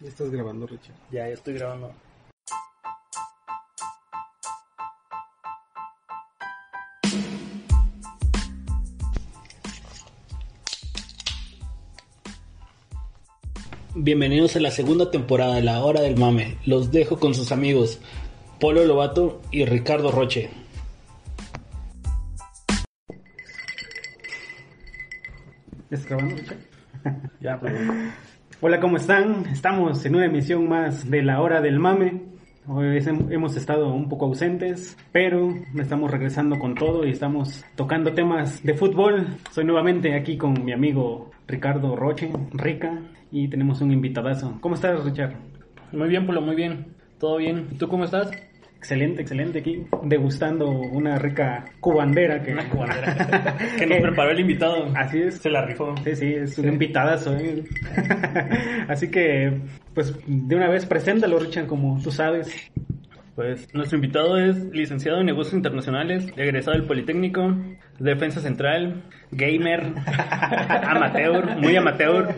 Ya estás grabando, Richard. Ya, ya estoy grabando. Bienvenidos a la segunda temporada de La Hora del Mame. Los dejo con sus amigos Polo Lobato y Ricardo Roche. ¿Ya estás grabando, Richard? Ya, pues. Hola, ¿cómo están? Estamos en una emisión más de La Hora del Mame. Hoy hemos estado un poco ausentes, pero estamos regresando con todo y estamos tocando temas de fútbol. Soy nuevamente aquí con mi amigo Ricardo Roche, Rica, y tenemos un invitadazo. ¿Cómo estás, Richard? Muy bien, Polo, muy bien. ¿Todo bien? ¿Y tú cómo estás? Excelente, excelente aquí, degustando una rica cubandera que... Una cubandera que nos preparó el invitado. Así es. Se la rifó. Sí, sí, es un invitadazo. ¿eh? Así que, pues, de una vez, preséntalo, Richard, como tú sabes. Pues nuestro invitado es licenciado en negocios internacionales, egresado del Politécnico, defensa central, gamer, amateur, muy amateur,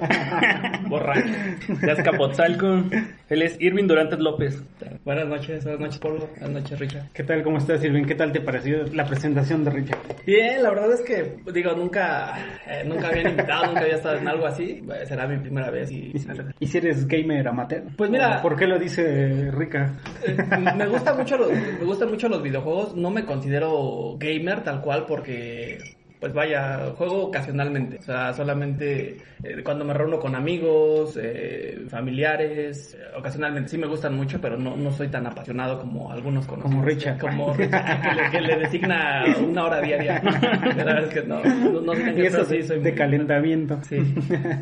borracho, de Azcapotzalco. Él es Irving Durantes López. Buenas noches, buenas noches Pablo, buenas noches Richard. ¿Qué tal? ¿Cómo estás, Irving? ¿Qué tal te pareció la presentación de Richard? Bien, la verdad es que, digo, nunca, eh, nunca había invitado, nunca había estado en algo así, Eh, será mi primera vez y... ¿Y si eres gamer amateur? Pues mira- ¿Por qué lo dice Rica? Eh, me gusta mucho los, me gustan mucho los videojuegos, no me considero gamer tal cual porque pues vaya, juego ocasionalmente, o sea, solamente eh, cuando me reúno con amigos, eh, familiares, eh, ocasionalmente sí me gustan mucho, pero no, no soy tan apasionado como algunos conocidos. Como Richard. Como Richard, que le, que le designa una hora diaria. La verdad es que no, no, no soy tan Y eso sí soy de muy- calentamiento. Sí,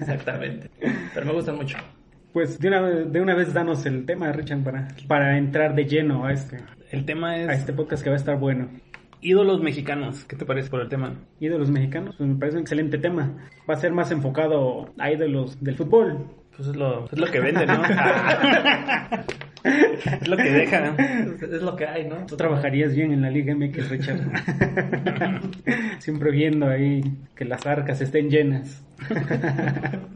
exactamente. Pero me gustan mucho. Pues de una, de una vez danos el tema, Richard, para, para entrar de lleno a este, El tema a es este podcast que va a estar bueno. Ídolos mexicanos. ¿Qué te parece por el tema? Ídolos mexicanos, pues me parece un excelente tema. Va a ser más enfocado a ídolos del fútbol. Pues es lo, es lo que vende, ¿no? es lo que deja. Es, es lo que hay, ¿no? Tú trabajarías bien en la Liga MX, Richard. Siempre viendo ahí que las arcas estén llenas.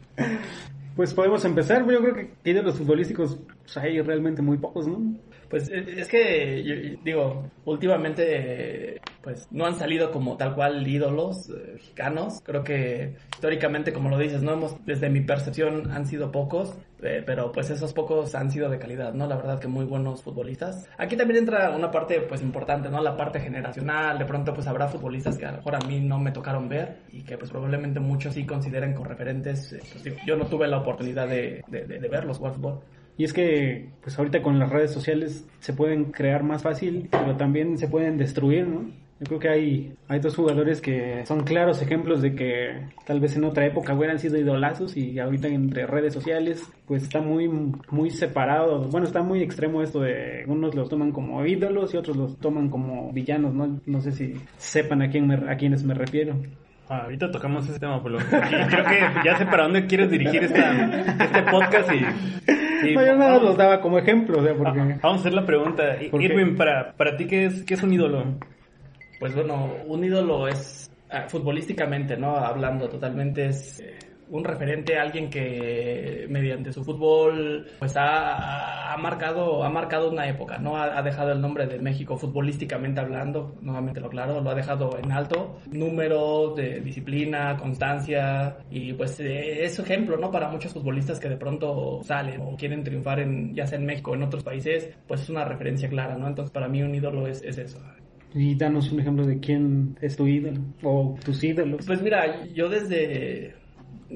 Pues podemos empezar, yo creo que ídolos futbolísticos pues, hay realmente muy pocos, ¿no? Pues es es que, digo, últimamente, eh, pues no han salido como tal cual ídolos eh, mexicanos. Creo que históricamente, como lo dices, no hemos, desde mi percepción, han sido pocos, eh, pero pues esos pocos han sido de calidad, ¿no? La verdad que muy buenos futbolistas. Aquí también entra una parte, pues importante, ¿no? La parte generacional. De pronto, pues habrá futbolistas que a lo mejor a mí no me tocaron ver y que, pues probablemente muchos sí consideren con referentes. eh, pues, yo no tuve la oportunidad de, de, de- de verlos jugar fútbol. Y es que, pues ahorita con las redes sociales se pueden crear más fácil, pero también se pueden destruir, ¿no? Yo creo que hay, hay dos jugadores que son claros ejemplos de que tal vez en otra época hubieran sido idolazos y ahorita entre redes sociales pues está muy, muy separado. Bueno, está muy extremo esto de unos los toman como ídolos y otros los toman como villanos, ¿no? No sé si sepan a, quién me, a quiénes me refiero. Ah, ahorita tocamos ese tema. Y creo que ya sé para dónde quieres dirigir esta, este podcast y... y No, yo nada vamos- los daba como ejemplo, o sea, porque... Ah, Vamos a hacer la pregunta. Irwin, para, para ti, ¿qué es, ¿qué es un ídolo? Pues bueno, un ídolo es ah, futbolísticamente, ¿no? Hablando totalmente es eh, un referente, alguien que mediante su fútbol pues ha, ha marcado ha marcado una época, ¿no? Ha, dejado el nombre de México futbolísticamente hablando, nuevamente lo claro, lo ha dejado en alto, números de disciplina, constancia y pues eh, es ejemplo, ¿no? Para muchos futbolistas que de pronto salen o quieren triunfar en ya sea en México o en otros países, pues es una referencia clara, ¿no? Entonces para mí un ídolo es, es eso. Y danos un ejemplo de quién es tu ídolo o tus ídolos. Pues mira, yo desde...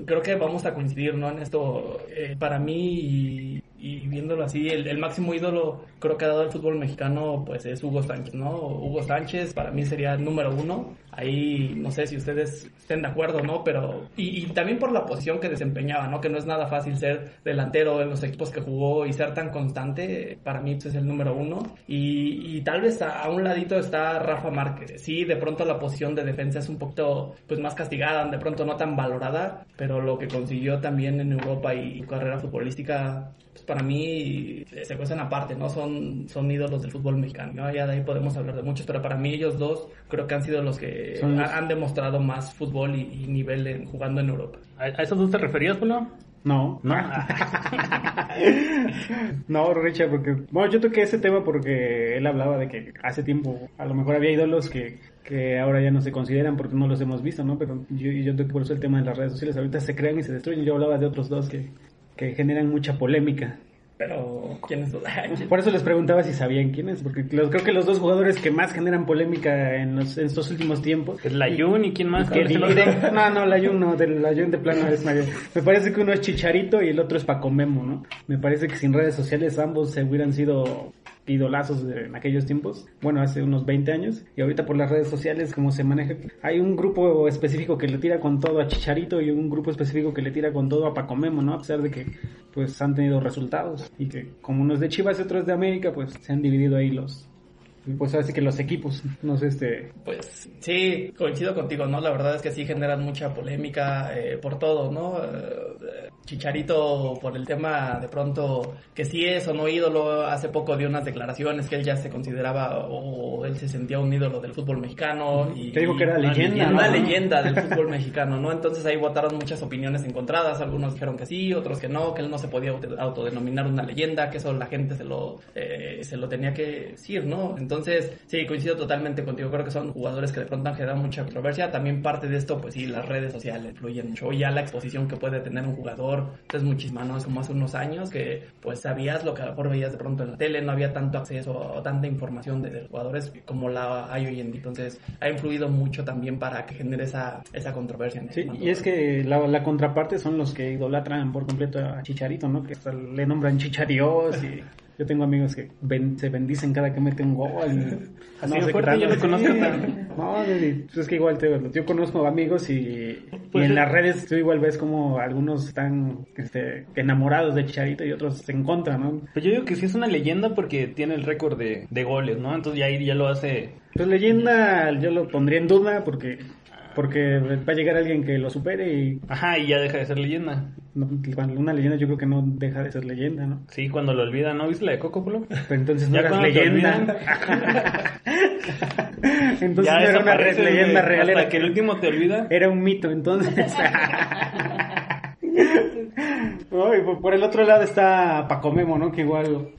Creo que vamos a coincidir, ¿no? En esto, eh, para mí, y, viéndolo así, el, el máximo ídolo creo que ha dado el fútbol mexicano, pues es Hugo Sánchez, ¿no? Hugo Sánchez para mí sería el número uno. Ahí, no sé si ustedes estén de acuerdo, ¿no? Pero, y, también por la posición que desempeñaba, ¿no? Que no es nada fácil ser delantero en los equipos que jugó y ser tan constante, para mí pues, es el número uno. Y, y tal vez a, un ladito está Rafa Márquez. Sí, de pronto la posición de defensa es un poquito, pues más castigada, de pronto no tan valorada, pero lo que consiguió también en Europa y carrera futbolística, pues para mí se cuestan aparte, ¿no? Son, son ídolos del fútbol mexicano, ¿no? Ya de ahí podemos hablar de muchos, pero para mí ellos dos creo que han sido los que Son los- ha- han demostrado más fútbol y, y nivel en- jugando en Europa. ¿A, a esos dos te referías, Polo? No. No. no, Richard, porque... Bueno, yo toqué ese tema porque él hablaba de que hace tiempo a lo mejor había ídolos que, que ahora ya no se consideran porque no los hemos visto, ¿no? Pero yo, yo toqué por eso el tema de las redes sociales. Ahorita se crean y se destruyen. Yo hablaba de otros dos que, que generan mucha polémica. Pero, ¿quién es? Por eso les preguntaba si sabían quién es, porque los, creo que los dos jugadores que más generan polémica en, los, en estos últimos tiempos. Es la Jun y quién más. Que no, no, la Jun no, de la Jun de plano es mayor. Me parece que uno es Chicharito y el otro es Paco Memo, ¿no? Me parece que sin redes sociales ambos se hubieran sido idolazos de- en aquellos tiempos, bueno, hace unos 20 años, y ahorita por las redes sociales, como se maneja, hay un grupo específico que le tira con todo a Chicharito y un grupo específico que le tira con todo a Paco Memo, ¿no? A pesar de que, pues, han tenido resultados, y que como uno es de Chivas y otro es de América, pues, se han dividido ahí los, pues, así que los equipos, no sé, este, Pues sí, coincido contigo, ¿no? La verdad es que sí generan mucha polémica eh, por todo, ¿no? Eh, Chicharito por el tema de pronto que sí es o no ídolo, hace poco dio unas declaraciones que él ya se consideraba o él se sentía un ídolo del fútbol mexicano y Te digo que era una leyenda, una leyenda del fútbol mexicano, ¿no? Entonces ahí votaron muchas opiniones encontradas, algunos dijeron que sí, otros que no, que él no se podía auto- autodenominar una leyenda, que eso la gente se lo eh, se lo tenía que decir, ¿no? Entonces, sí, coincido totalmente contigo, creo que son jugadores que de pronto han generado mucha controversia, también parte de esto, pues sí, las redes sociales influyen mucho, ya la exposición que puede tener un jugador es muchísima, ¿no? Es como hace unos años que pues sabías lo que a lo mejor veías de pronto en la tele, no había tanto acceso o tanta información de, de los jugadores como la hay hoy en día, entonces ha influido mucho también para que genere esa, esa controversia. en el Sí, y es que la, la contraparte son los que idolatran por completo a Chicharito, ¿no? Que hasta le nombran Chicharios y yo tengo amigos que ben- se bendicen cada que mete un gol. Así no fuerte, yo lo conozco Sí. tan- No, pues es que igual te, yo conozco amigos y, Pues y en es- las redes tú igual ves como algunos están este, enamorados de Chicharito y otros en contra, ¿no? Pues yo digo que sí es una leyenda porque tiene el récord de, de goles, ¿no? Entonces ya ahí ya lo hace... Pues leyenda yo lo pondría en duda porque porque va a llegar alguien que lo supere y Ajá, y ya deja de ser leyenda. no, cuando una leyenda yo creo que no deja de ser leyenda, ¿no? Sí, cuando lo olvidan, ¿no? ¿Viste la de Coco, Polo? Pero entonces no te leyenda. entonces ya no era una re- desapareces, leyenda güey, real, Hasta era, que el último te olvida. era un mito, entonces. No, y por- por el otro lado está Paco Memo, ¿no? Que igual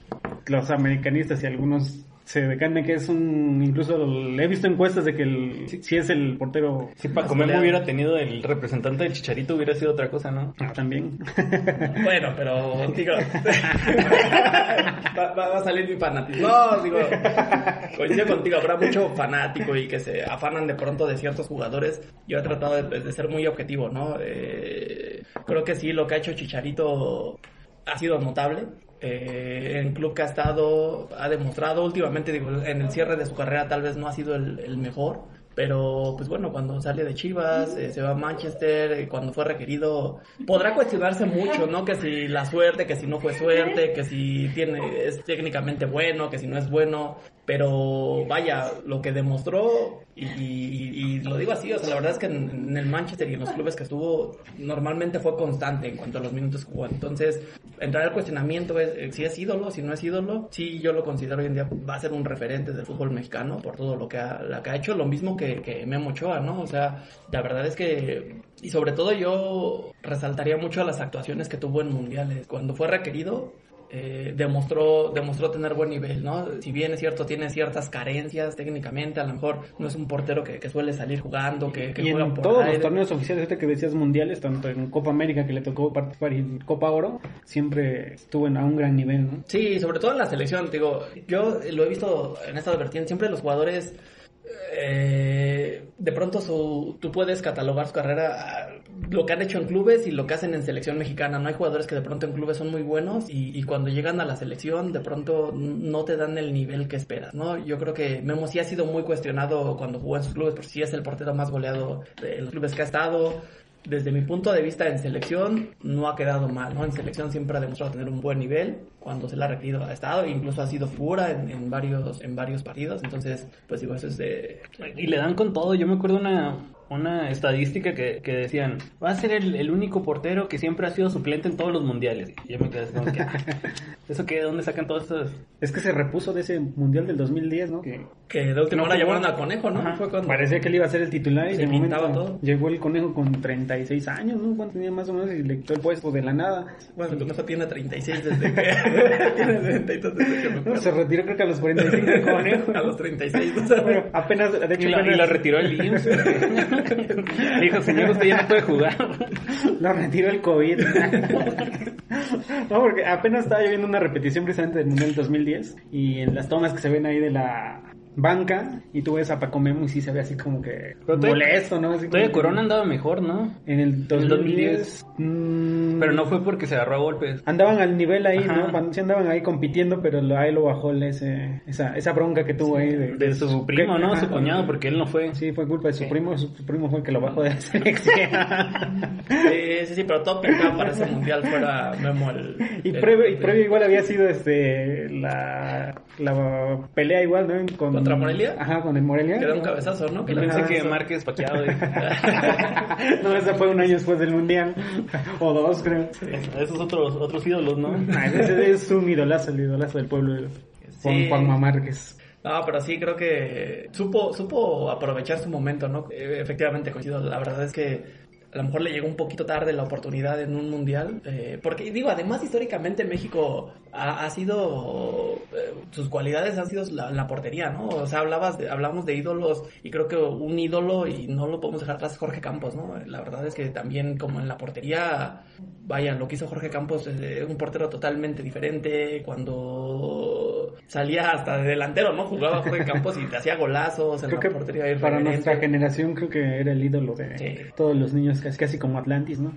los americanistas y algunos se decantan que es un... Incluso le he visto encuestas de que el, si es el portero Si Paco Memo hubiera tenido el representante del Chicharito hubiera sido otra cosa, ¿no? ah, también. Bueno, pero digo, va, va- va a salir mi fanatismo. No, digo, coincido contigo, habrá mucho fanático y que se afanan de pronto de ciertos jugadores. Yo he tratado de, de ser muy objetivo, ¿no? Eh, creo que sí, lo que ha hecho Chicharito ha sido notable. Eh, en club que ha estado ha demostrado últimamente, digo, en el cierre de su carrera tal vez no ha sido el, el mejor, pero pues bueno, cuando sale de Chivas, eh, se va a Manchester, eh, cuando fue requerido, podrá cuestionarse mucho, ¿no? Que si la suerte, que si no fue suerte, que si tiene es técnicamente bueno, que si no es bueno, pero vaya, lo que demostró, y, lo digo así, o sea, la verdad es que en, el Manchester y en los clubes que estuvo, normalmente fue constante en cuanto a los minutos que jugó. Entonces, entrar al cuestionamiento es eh, si es ídolo, si no es ídolo, sí yo lo considero hoy en día va a ser un referente del fútbol mexicano por todo lo que ha, lo que ha hecho, lo mismo que, que Memo Ochoa, ¿no? O sea, la verdad es que, y sobre todo yo resaltaría mucho las actuaciones que tuvo en mundiales. Cuando fue requerido, eh, demostró, demostró tener buen nivel, ¿no? Si bien es cierto, tiene ciertas carencias técnicamente, a lo mejor no es un portero que, que suele salir jugando, que, que y juega en por todos aire. los torneos oficiales, ahorita que decías mundiales, tanto en Copa América que le tocó participar y en Copa Oro, siempre estuvo en, a un gran nivel, ¿no? Sí, sobre todo en la selección, digo, yo lo he visto en esta vertiente, siempre los jugadores, eh, de pronto su, tú puedes catalogar su carrera, lo que han hecho en clubes y lo que hacen en selección mexicana, no hay jugadores que de pronto en clubes son muy buenos y, cuando llegan a la selección de pronto no te dan el nivel que esperas, ¿no? Yo creo que Memo sí ha sido muy cuestionado cuando jugó en sus clubes, porque sí es el portero más goleado de los clubes que ha estado, desde mi punto de vista en selección no ha quedado mal, ¿no? En selección siempre ha demostrado tener un buen nivel, cuando se le ha requerido ha estado, incluso ha sido en, en varios en varios partidos, entonces pues digo, eso es de... Y le dan con todo. Yo me acuerdo una, una estadística que, que decían, va a ser el, el único portero que siempre ha sido suplente en todos los mundiales. Y yo me quedé así como que, ¿eso qué? ¿De dónde sacan todas estas? Es que se repuso de ese mundial del 2010, ¿no? Que Que de última No hora llamaron al conejo, ¿no? Fue cuando... parecía que él iba a ser el titular y Se de momento todo. llegó el conejo con 36 años, ¿no? ¿Cuánto tenía más o menos? Y le quitó el puesto de la nada. Bueno, el conejo tiene 36 desde que... tiene 32 desde que me No, se retiró creo que a los 45 el conejo. A los 36, o sea, Pero apenas, de Y hecho, la, y apenas la retiró el IMSS. Dijo, señor, usted ya no puede jugar. lo retiró el COVID. no, porque apenas estaba yo viendo una repetición precisamente del Mundial 2010 y en las tomas que se ven ahí de la banca y tú ves a Paco Memo y sí se ve así como que Pero molesto, ¿no? Así Todavía Corona andaba mejor, ¿no? En el 2010. mm, Pero no fue porque se agarró a golpes. Andaban al nivel ahí, Ajá. ¿no? Sí andaban ahí compitiendo, pero ahí lo bajó ese, esa, esa bronca que tuvo ahí. De, De su primo, ¿no? Ajá. Su cuñado, porque él no fue. Sí, fue culpa de su Sí. primo. Su, su primo fue el que lo bajó de la selección. Sí, sí, sí, pero todo pintaba para ese mundial fuera Memo el... y, el- previo, y previo igual había sido este la, la pelea igual, ¿no? Con, ¿Contra Morelia? Ajá, con el Morelia. Que era un cabezazo, ¿no? Que Yo pensé que Márquez paqueado. y- no, ese fue un año después del Mundial. o dos, creo. Esos otros, otros ídolos, ¿no? Ah, ese es un idolazo, el idolazo del pueblo. Juan, Sí. Juanma Márquez. No, pero sí creo que supo, supo aprovechar su momento, ¿no? Eh, efectivamente, coincido. La verdad es que a lo mejor le llegó un poquito tarde la oportunidad en un mundial. eh, porque, digo, además, históricamente México ha, ha sido. eh, sus cualidades han sido la, la portería, ¿no? O sea, hablabas de, hablamos de ídolos y creo que un ídolo, y no lo podemos dejar atrás, es Jorge Campos, ¿no? La verdad es que también, como en la portería, vaya, lo que hizo Jorge Campos es un portero totalmente diferente. Cuando salía hasta de delantero, ¿no? Jugaba Jorge Campos y te hacía golazos en Creo la que portería para nuestra generación creo que era el ídolo de Sí. todos los niños, casi, casi como Atlantis, ¿no?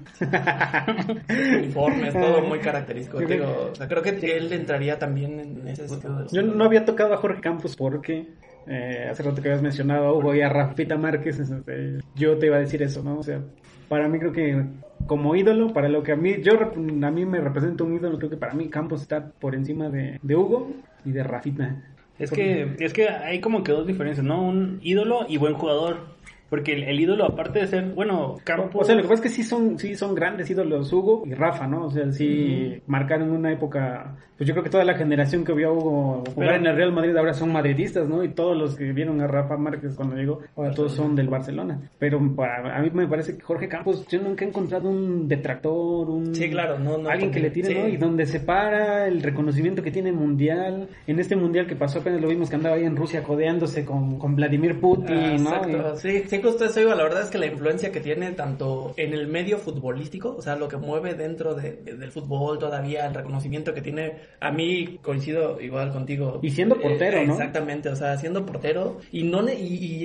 uniformes, todo muy característico. Digo, creo- o sea, creo que él entraría también en ese Yo no había tocado a Jorge Campos porque eh, hace rato que habías mencionado a Hugo y a Rafita Márquez, este, yo te iba a decir eso, ¿no? O sea, para mí creo que como ídolo, para lo que a mí, yo a mí me representa un ídolo, creo que para mí Campos está por encima de, de Hugo y de Rafita. Es que, es que hay como que dos diferencias, ¿no? Un ídolo y buen jugador. Porque el, el ídolo, aparte de ser, bueno, Campos... O sea, lo que pasa es que sí son, sí son grandes ídolos Hugo y Rafa, ¿no? O sea, sí marcaron una época. Pues yo creo que toda la generación que vio a Hugo jugar Pero- en el Real Madrid ahora son madridistas, ¿no? Y todos los que vieron a Rafa Márquez cuando llegó, ahora todos son del Barcelona. Pero para, a mí me parece que Jorge Campos, yo nunca he encontrado un detractor, un. Sí, claro, no, no, alguien que le tire, ¿no? Y donde se para el reconocimiento que tiene el mundial. En este mundial que pasó apenas lo vimos que andaba ahí en Rusia codeándose con, con Vladimir Putin, Ah, ¿no? Exacto, sí, sí, justo eso iba. La verdad es que la influencia que tiene tanto en el medio futbolístico, o sea, lo que mueve dentro de- de- del fútbol todavía, el reconocimiento que tiene, a mí coincido igual contigo. Y siendo portero, Eh, ¿no? Exactamente, o sea, siendo portero, y no y,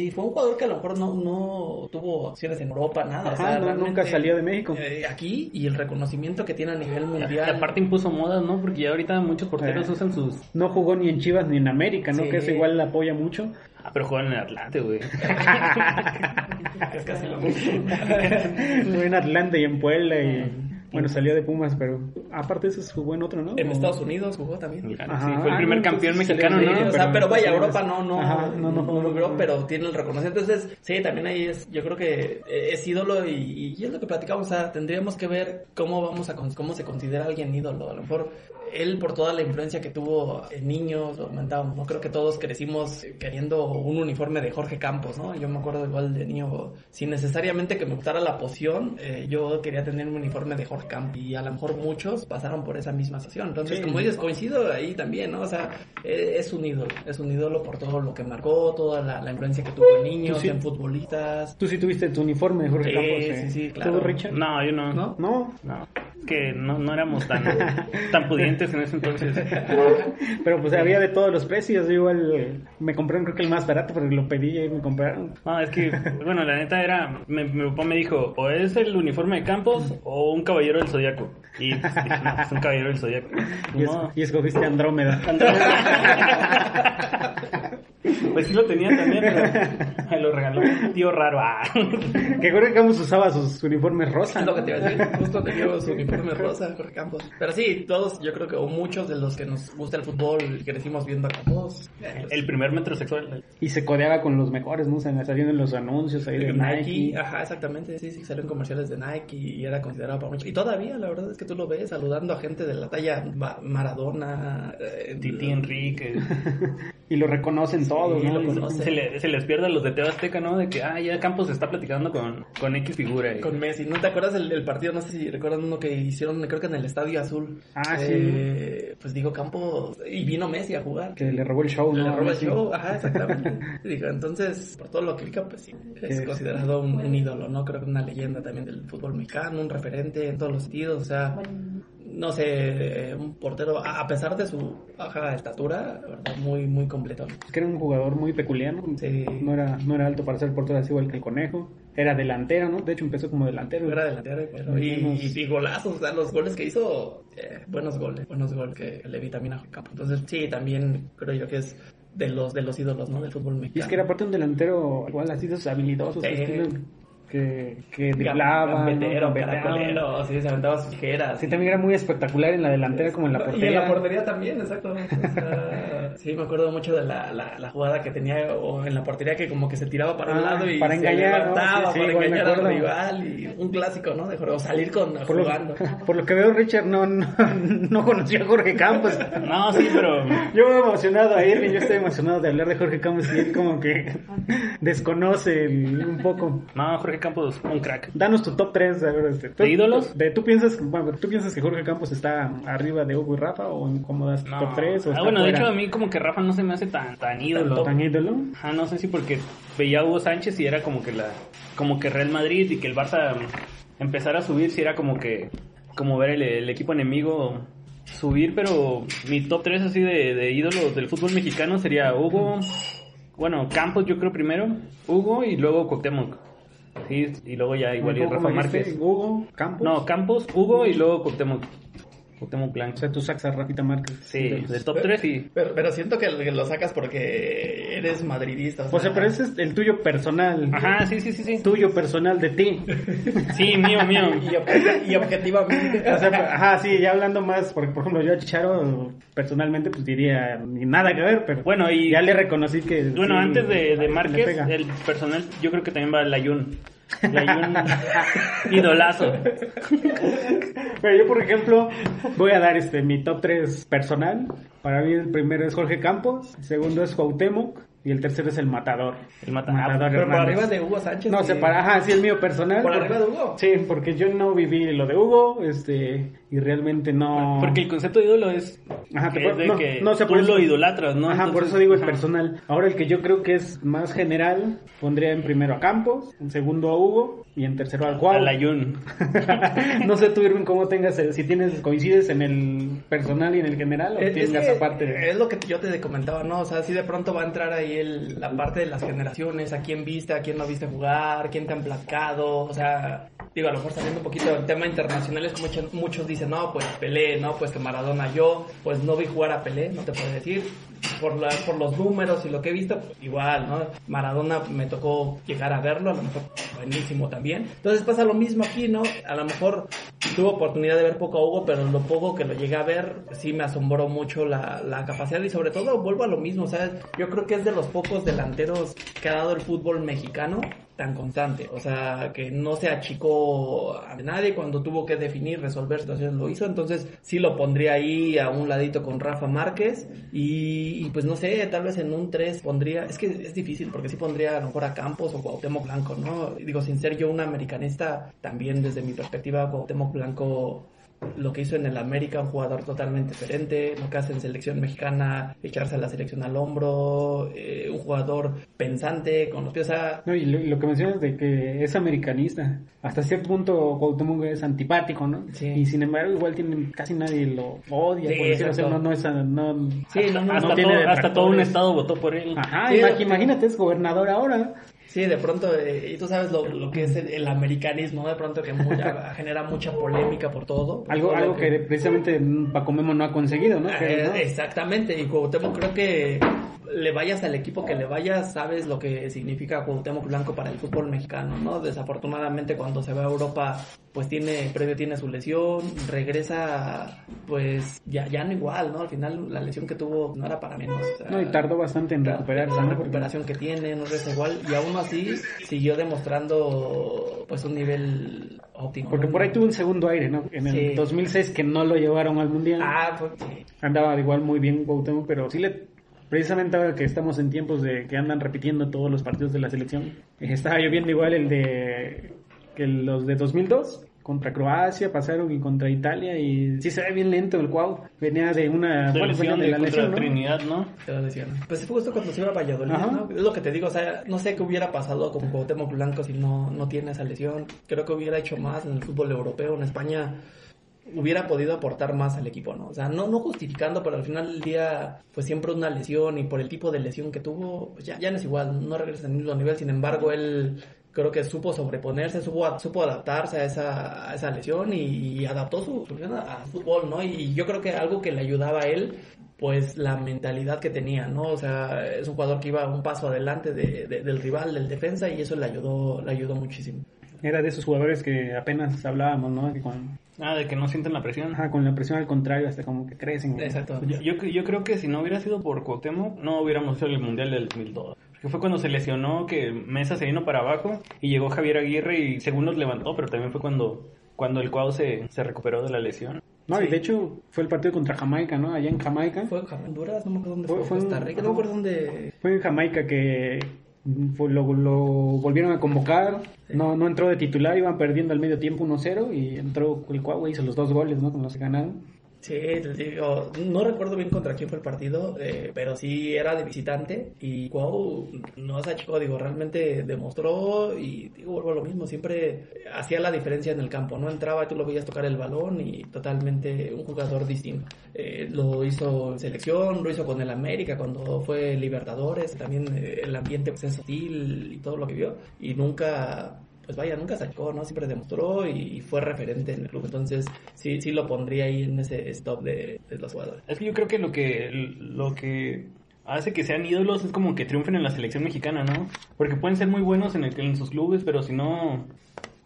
y fue un jugador que a lo mejor no, no tuvo acciones en Europa, nada. o Ajá, sea, no, realmente, nunca salió de México. eh, aquí, y el reconocimiento que tiene a nivel Y mundial. aparte impuso modas, ¿no? Porque ya ahorita muchos porteros Eh. usan sus... No jugó ni en Chivas ni en América, ¿no? Sí. Que eso igual le apoya mucho. Ah, pero juegan en el Atlante, güey. es casi lo mismo. Jugó en Atlanta y en Puebla y bueno, salió de Pumas, pero aparte de eso jugó en otro, ¿no? En Estados Unidos jugó también. Ajá. sí, fue el primer Ah, campeón mexicano, Sí, ¿no? o sea, pero vaya, Europa no, no, Ajá, no, no, no logró, pero tiene el reconocimiento. Entonces, sí, también ahí es, yo creo que eh, es ídolo y, y es lo que platicamos, o sea, tendríamos que ver cómo vamos a, cómo se considera alguien ídolo. A lo mejor él por toda la influencia que tuvo en niños, lo comentábamos, ¿no? Creo que todos crecimos queriendo un uniforme de Jorge Campos, ¿no? Yo me acuerdo igual de niño, sin necesariamente que me gustara la poción, eh, yo quería tener un uniforme de Jorge Campos y a lo mejor muchos pasaron por esa misma situación. Entonces, Sí. como dices, coincido ahí también, ¿no? O sea, eh, es un ídolo, es un ídolo por todo lo que marcó, toda la, la influencia que tuvo en niños, sí. en futbolistas. Tú sí tuviste tu uniforme de Jorge Sí, Campos. eh. sí, sí, claro. ¿Tú, Richard? No, yo no. ¿No? No, que no, no éramos tan, tan pudientes en ese entonces. pero pues había de todos los precios. Yo igual me compré creo que el más barato, pero lo pedí y me compraron. No, es que, bueno, la neta era, me- mi papá me dijo, o es el uniforme de Campos o un caballero del Zodiaco. Y pues, dije, no, es un caballero del Zodiaco. Y, es- y escogiste Andrómeda. Pues sí lo tenía también, pero me lo regaló un tío raro. Ah. Que Jorge Campos usaba sus uniformes rosa. Es lo que te iba a decir, justo tenía su uniforme rosa, Jorge Campos. Pero sí, todos, yo creo que, o muchos de los que nos gusta el fútbol, crecimos viendo a Campos. eh, El primer metrosexual. Y se codeaba con los mejores, ¿no? O sea, salían en los anuncios ahí de Nike, Nike. ajá, exactamente, sí, sí, salió en comerciales de Nike y era considerado para mucho. Y todavía, la verdad es que tú lo ves saludando a gente de la talla Ma- Maradona, eh, Titi Enrique. Y lo reconocen todos, Sí. Se, le- se les pierde a los de TV Azteca, ¿no? De que, ah, ya Campos está platicando con, con X figura. y- con Messi. ¿No te acuerdas del, del partido? No sé si recuerdan uno que hicieron, creo que en el Estadio Azul. Ah, sí. Eh, Pues digo Campos, y vino Messi a jugar. Que le robó el show, Le ¿no? roba el Sí. show, ajá, exactamente. Digo, entonces, por todo lo que implica, pues sí, es Sí. considerado un, un ídolo, ¿no? Creo que una leyenda también del fútbol mexicano, un referente en todos los sentidos, o sea, no sé, eh, un portero, a pesar de su baja estatura, verdad, muy, muy completo. Es que era un jugador muy peculiar, ¿no? Sí. No era, no era alto para ser portero así igual que el conejo. Era delantero, ¿no? De hecho empezó como delantero. Era delantero, pero- y, Metimos- y, y golazos, o sea, los goles que hizo, eh, buenos goles, buenos goles que le vi también a Campo. Entonces, sí, también creo yo que es de los de los ídolos, ¿no? Del fútbol mexicano. Y es que era aparte un delantero igual así de esos habilidosos, Sí. Que, que driblaba, ¿no? Gambetero, caracolero, sí, se aventaba sus tijeras. Sí, también era muy espectacular en la delantera como en la Y en portería. la portería también, exacto. O sea, sí, me acuerdo mucho de la, la, la jugada que tenía o en la portería que como que se tiraba para un Ah, lado y para se engañar, ¿no? levantaba Sí, sí, para engañar al rival y un clásico, ¿no? De o salir con Por lo, jugando. por lo que veo, Richard no, no, no conocía a Jorge Campos. No, sí, pero... Yo me he emocionado a Irving, yo estoy emocionado de hablar de Jorge Campos y él como que desconoce el- un poco. No, Jorge Campos, un crack. Danos tu top 3, a ver, este, ¿tú- ¿De ídolos? De, ¿tú, piensas, bueno, ¿Tú piensas que Jorge Campos está arriba de Hugo y Rafa o en cómo das tu No. top 3? O ah, bueno, de hecho a mí como que Rafa no se me hace tan, tan ídolo. ¿Tan ídolo? Ah, no sé si porque veía a Hugo Sánchez y era como que la como que Real Madrid y que el Barça empezara a subir si era como que como ver el, el equipo enemigo subir, pero mi top 3 así de, de ídolos del fútbol mexicano sería Hugo, bueno, Campos yo creo primero, Hugo y luego Cuauhtémoc. Sí, y luego ya igual y ¿Cómo Rafa? Márquez. Hugo, Campos. No, Campos, Hugo y luego Cuauhtémoc. Cuauhtémoc O sea, tú sacas a Rafita Márquez. Sí, del top 3 y Pero, pero siento que, lo sacas porque eres madridista. O sea, pero ese es el tuyo personal. Ajá, sí, sí, sí, sí. Tuyo personal de ti. Sí, mío, mío. Y, obje- y objetivamente. O sea, ajá, sí, ya hablando más, porque por ejemplo yo a Chicharo personalmente pues diría ni nada que ver, pero Bueno, y ya le reconocí que... Bueno, sí, antes de, de Márquez, el personal, yo creo que también va Layun. Layun, idolazo. Pero yo, por ejemplo, voy a dar este mi top 3 personal. Para mí el primero es Jorge Campos, el segundo es Cuauhtémoc y el tercero es el Matador. El Matador. Pero por Hernández. arriba de Hugo Sánchez. No, y- separa, ajá, sí, el mío personal. ¿Por porque- arriba de Hugo? Sí, porque yo no viví lo de Hugo, este, y realmente no... Porque el concepto de ídolo es, Ajá, te que es de no, que no sé, tú por eso- lo idolatras, ¿no? Ajá, por Entonces, eso digo es ajá. personal. Ahora el que yo creo que es más general, pondría en primero a Campos, en segundo a Hugo y en tercero al Cuau. A Layun. no sé tú, Irving, cómo tengas, si tienes, coincides en el personal y en el general o Es, es tengas que aparte. es lo que yo te comentaba, ¿no? O sea, si de pronto va a entrar ahí el, la parte de las generaciones, a quién viste, a quién no viste jugar, quién te han platicado, o sea, digo, a lo mejor saliendo un poquito del tema internacional, es que muchos, dicen, no, pues Pelé, no, pues que Maradona yo, pues no vi jugar a Pelé, no te puedo decir, por, la, por los números y lo que he visto, igual, ¿no? Maradona me tocó llegar a verlo, a lo mejor buenísimo también. Entonces pasa lo mismo aquí, ¿no? A lo mejor tuve oportunidad de ver poco a Hugo, pero lo poco que lo llegué a ver, sí me asombró mucho la, la capacidad y sobre todo vuelvo a lo mismo, ¿sabes? Yo creo que es de los pocos delanteros que ha dado el fútbol mexicano tan constante, o sea, que no se achicó a nadie. Cuando tuvo que definir, resolver situaciones, lo hizo, entonces sí lo pondría ahí a un ladito con Rafa Márquez. Y, pues no sé, tal vez en un 3 pondría, es que es difícil porque sí pondría a lo mejor a Campos o Cuauhtémoc Blanco, ¿no? Digo, sin ser yo un americanista, también desde mi perspectiva Cuauhtémoc Blanco lo que hizo en el América, un jugador totalmente diferente, lo que hace en selección mexicana, echarse a la selección al hombro, eh, un jugador pensante, con los pies a... No, y lo, que mencionas de que es americanista, hasta cierto punto Cuauhtémoc es antipático, ¿no? Sí. Y sin embargo igual tiene, casi nadie lo odia, Sí, por decirlo así, no, no es, no, Sí, no, no, hasta, todo, hasta todo un estado votó por él. Ajá, imagínate, es gobernador ahora. Sí, de pronto, eh, y tú sabes lo, lo que es el, el americanismo, de pronto que mucha- genera mucha polémica por todo. por Algo, todo algo que precisamente Paco Memo no ha conseguido, ¿no? Eh, ¿no? Exactamente, y Cuauhtémoc creo que le vayas al equipo que le vayas, sabes lo que significa Cuauhtémoc Blanco para el fútbol mexicano, ¿no? Desafortunadamente cuando se va a Europa, pues tiene, previo tiene su lesión, regresa, pues ya, ya no igual, ¿no? Al final la lesión que tuvo no era para menos. o sea, No, y tardó bastante en recuperarse, La recuperación que tiene, no regresa igual, y aún así siguió demostrando pues un nivel óptimo. Porque por ahí tuvo un segundo aire, ¿no? En el Sí. 2006 que no lo llevaron al Mundial. Ah, pues sí. Andaba igual muy bien Cuauhtémoc, pero sí le... Precisamente ahora que estamos en tiempos de que andan repitiendo todos los partidos de la selección, eh, estaba yo viendo igual el de... que los de 2002 contra Croacia pasaron y contra Italia y sí se ve bien lento el Cuau. Venía de una... De bueno, lesión de de la contra lesión, ¿no? Trinidad, ¿no? Te lo decían. Pues fue justo cuando se iba a Valladolid, Ajá. ¿no? Es lo que te digo, o sea, no sé qué hubiera pasado con Cuauhtémoc Blanco si no, no tiene esa lesión. Creo que hubiera hecho más en el fútbol europeo, en España hubiera podido aportar más al equipo, ¿no? O sea, no, no justificando, pero al final del día, pues siempre una lesión y por el tipo de lesión que tuvo, pues ya, ya no es igual, no regresa al mismo nivel, sin embargo, él creo que supo sobreponerse, supo, supo adaptarse a esa, a esa lesión y, adaptó su, su a- al fútbol, ¿no? Y yo creo que algo que le ayudaba a él pues la mentalidad que tenía, ¿no? O sea, es un jugador que iba un paso adelante de- de- del rival, del defensa, y eso le ayudó, le ayudó muchísimo. Era de esos jugadores que apenas hablábamos, ¿no? Ah, de que no sienten la presión. ajá, con la presión al contrario hasta como que crecen. Exacto. Yo, yo, yo creo que si no hubiera sido por Cuauhtémoc, no hubiéramos hecho el Mundial del 2002. Porque fue cuando se lesionó que Mesa se vino para abajo y llegó Javier Aguirre y según los levantó, pero también fue cuando, cuando el Cuau se, se recuperó de la lesión. No, y Sí. de hecho fue el partido contra Jamaica, ¿no? Allá en Jamaica. Fue en Honduras, no me acuerdo dónde Fue- fue, fue en- Costa Rica, no me acuerdo dónde... Fue en Jamaica que lo, lo volvieron a convocar. No, no entró de titular, iban perdiendo al medio tiempo 1-0 y entró el Cuau, hizo los dos goles, ¿no? Con los que ganaron. Sí, digo, no recuerdo bien contra quién fue el partido, eh, pero sí era de visitante y Cuau no se achicó, digo, realmente demostró y digo, vuelvo a lo mismo, siempre hacía la diferencia en el campo, ¿no? Entraba tú lo veías tocar el balón y totalmente un jugador distinto. Eh, lo hizo en selección, lo hizo con el América cuando fue Libertadores, también eh, el ambiente pues, es hostil y todo lo que vio y nunca pues vaya, nunca sacó, ¿no? Siempre demostró y fue referente en el club. Entonces, sí, sí lo pondría ahí en ese stop de, de los jugadores. Es que yo creo que lo que lo que hace que sean ídolos es como que triunfen en la selección mexicana, ¿no? Porque pueden ser muy buenos en, el- en sus clubes, pero si no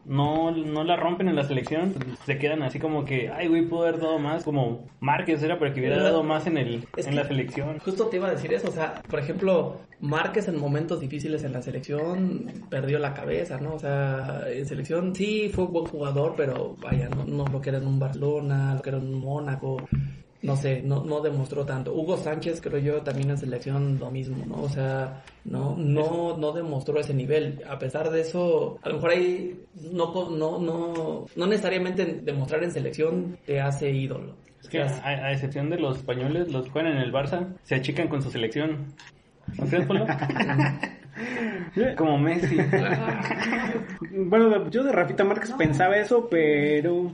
no, no la rompen en la selección, se quedan así como que, ay, güey, pudo haber dado más, como Márquez era para que hubiera dado más en el Es en la selección. Justo te iba a decir eso, o sea, por ejemplo, Márquez en momentos difíciles en la selección perdió la cabeza, ¿no? O sea, en selección sí fue un buen jugador, pero vaya, no, no lo que era en un Barcelona, lo que era en un Mónaco, no sé, no, no demostró tanto. Hugo Sánchez, creo yo, también en selección lo mismo, ¿no? O sea, no, no, no demostró ese nivel. A pesar de eso, a lo mejor ahí no, co- no, no, no necesariamente demostrar en selección te hace ídolo. Es que a, a excepción de los españoles, los que juegan en el Barça, se achican con su selección. ¿No crees, Polo? Como Messi. Bueno, yo de Rafita Márquez pensaba eso, pero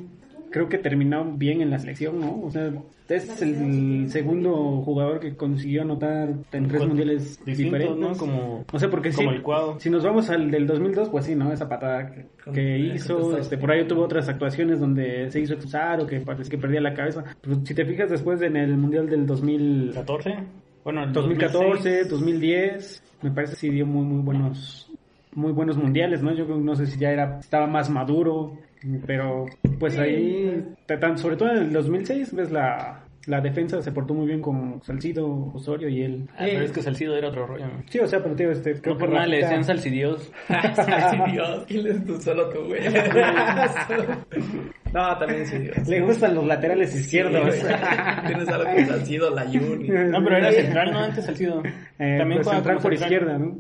creo que terminó bien en la selección, ¿no? O sea, es el segundo jugador que consiguió anotar en tres Con- mundiales diferentes. ¿no? Como- o sea, porque como sí, el Cuau. si nos vamos al del 2002, pues sí, ¿no? Esa patada que, Con- que hizo, este, por ahí tuvo otras actuaciones donde se hizo expulsar o que parece que perdía la cabeza. Pero si te fijas después en el mundial del 2000, 14. Bueno, el 2014, 2006. 2010, me parece que sí dio muy muy buenos muy buenos mundiales, ¿no? Yo creo- no sé si ya era estaba más maduro, pero pues ahí ta- tan- sobre todo en el 2006 ves la la defensa se portó muy bien con Salcido, Osorio y él. Ah, pero es que Salcido era otro rollo. ¿no? Sí, o sea, pero tío, este creo No por nada le decían Salcidios. Ay, Dios, ¿quién es tú? Solo tú, güey. no, también sí, le gustan los laterales izquierdos. Tienes algo que ha sido la Yuni. No, pero era central, ¿no? Antes Salcido. Eh, También pues central por izquierda, ¿no?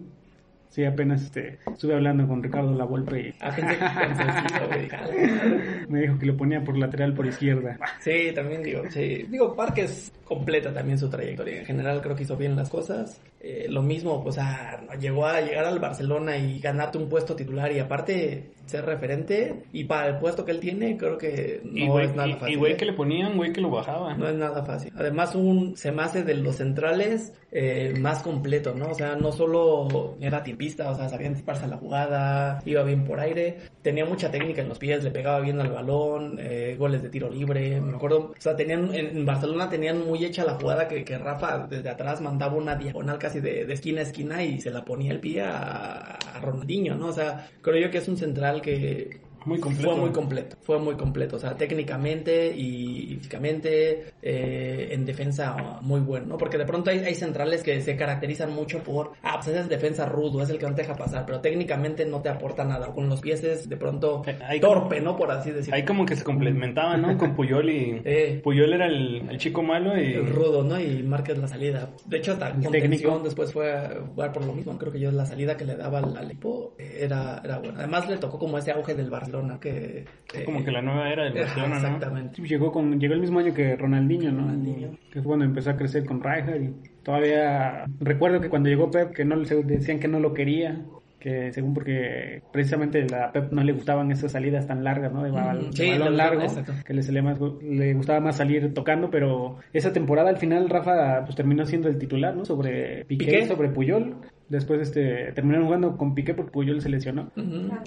Sí, apenas este, estuve hablando con Ricardo Lavolpe y Ah. Jala. me dijo que lo ponía por lateral por izquierda. Sí, también digo, sí. Digo, Márquez completa también su trayectoria. En general creo que hizo bien las cosas. Eh, lo mismo, pues ah, llegó a llegar al Barcelona y ganarte un puesto titular y aparte ser referente. Y para el puesto que él tiene, creo que no Y güey, es nada fácil. y güey ¿eh? que le ponían, güey que lo bajaba. No es nada fácil. Además, un se me hace de los centrales eh, más completo, ¿no? O sea, no solo era pista, o sea, sabía anticiparse a la jugada, iba bien por aire, tenía mucha técnica en los pies, le pegaba bien al balón, eh, goles de tiro libre, me acuerdo, o sea, tenían, en Barcelona tenían muy hecha la jugada que, que Rafa desde atrás mandaba una diagonal casi de, de esquina a esquina y se la ponía el pie a, a Ronaldinho, ¿no? O sea, creo yo que es un central que Muy completo. fue muy completo, fue muy completo, o sea, técnicamente y físicamente, eh, en defensa muy bueno, ¿no? Porque de pronto hay, hay centrales que se caracterizan mucho por, ah, pues ese es defensa rudo, es el que no te deja pasar, pero técnicamente no te aporta nada, con los pies es de pronto Hay- torpe, ¿no? Por así decirlo. Ahí como que se complementaban, ¿no? Con Puyol y... Eh. Puyol era el, el chico malo y... El rudo, ¿no? Y Márquez la salida. De hecho, hasta contención después fue a jugar por lo mismo. Creo que yo la salida que le daba al, al equipo era, era buena. Además, le tocó como ese auge del Barcelona que... que- Como que la nueva era del Barcelona, ¿no? Exactamente. Llegó con llegó el mismo año que Ronaldinho, ¿no? Ronaldinho. Que fue cuando empezó a crecer con Rijkaard y todavía recuerdo que cuando llegó Pep que no decían que no lo quería, que según porque precisamente a Pep no le gustaban esas salidas tan largas, ¿no? De, bal- Sí, de balón largo, exacto. que le, salía más, le gustaba más salir tocando, pero esa temporada al final Rafa pues terminó siendo el titular, ¿no? Sobre Piqué, Piqué. sobre Puyol. Después este terminaron jugando con Piqué porque Puyol se lesionó.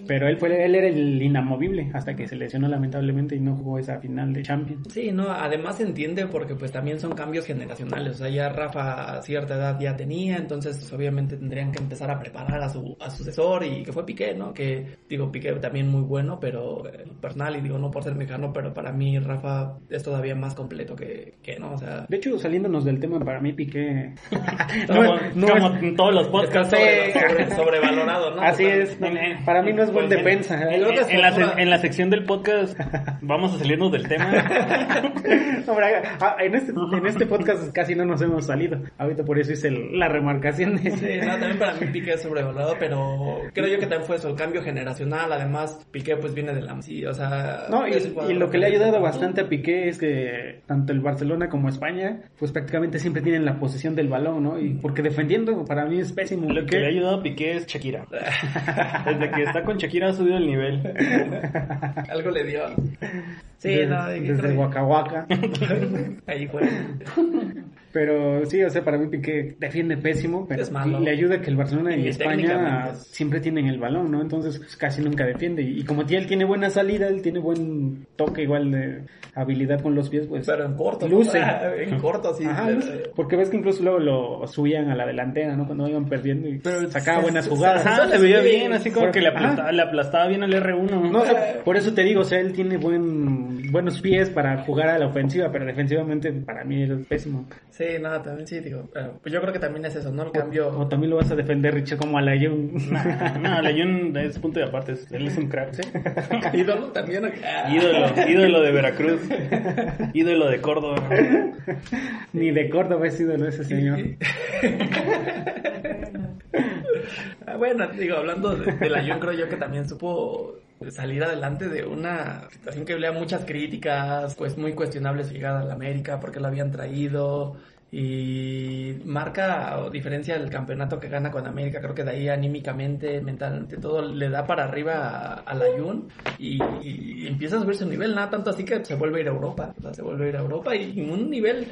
Pero él fue él era el inamovible hasta que se lesionó lamentablemente y no jugó esa final de Champions. Sí, no, además se entiende porque pues también son cambios generacionales, o sea, ya Rafa a cierta edad ya tenía, entonces pues, obviamente tendrían que empezar a preparar a su a su sucesor y que fue Piqué, ¿no? Que digo, Piqué también muy bueno, pero eh, personal y digo no por ser mexicano, pero para mí Rafa es todavía más completo que, que no, o sea, De hecho, saliéndonos del tema, para mí Piqué... Como, no como es- en todos los podcasts. Está sobre- sobre- sobrevalorado, ¿no? Así Total. es, no, para mí no es buen Pues, en- defensa. En, ¿eh? Creo que en la, en la sección del podcast vamos a salirnos del tema. Hombre, ah, en, este, en este podcast casi no nos hemos salido. Ahorita por eso hice el- la remarcación de Sí, no, también para mí Piqué es sobrevalorado, pero creo yo que también fue eso, el cambio generacional, además Piqué pues viene de la... Sí, o sea... No, y, y lo que le ha ayudado bastante a Piqué es que tanto el Barcelona como España, pues prácticamente siempre tienen la posesión del balón, ¿no? Y porque defendiendo para mí es pésimo. Lo que le ha ayudado a Piqué es Shakira. Desde que está con Shakira ha subido el nivel. Algo le dio. Sí, Desde- no, desde Waka. Ahí fue. Pero sí, o sea, para mí Piqué defiende pésimo, pero Es malo. le ayuda que el Barcelona y, Y España es- siempre tienen el balón, ¿no? Entonces pues, casi nunca defiende. Y, y como él tiene buena salida, él tiene buen toque, igual de habilidad con los pies, pues Pero en corto. ¿no? luce. Ah, En corto, sí. Ajá, porque ves que incluso luego lo subían a la delantera, ¿no? Cuando iban perdiendo y sacaba buenas jugadas. Ajá, se veía bien, así como que le aplastaba, le aplastaba bien al R1. No, o sea, por eso te digo, o sea, él tiene buen, buenos pies para jugar a la ofensiva, pero defensivamente para mí es pésimo. Sí, nada, también sí, digo. pero, pues yo creo que también es eso, ¿no? El O cambio. también lo vas a defender, Richard, como a la Jung. No, Leyón es punto de aparte. Él es un crack. ídolo también. Ah. Ídolo, ídolo de Veracruz. Ídolo de Córdoba. Ni de Córdoba es ídolo ese señor. Ah, bueno, digo, hablando de, de la Jun, creo yo que también supo salir adelante de una situación que había muchas críticas, pues muy cuestionable su llegada a la América, porque lo habían traído. Y marca, diferencia del campeonato que gana con América, creo que de ahí anímicamente, mentalmente, todo le da para arriba a, la Jun y, y empieza a subir su nivel, nada tanto así que se vuelve a ir a Europa, se vuelve a ir a Europa y un nivel,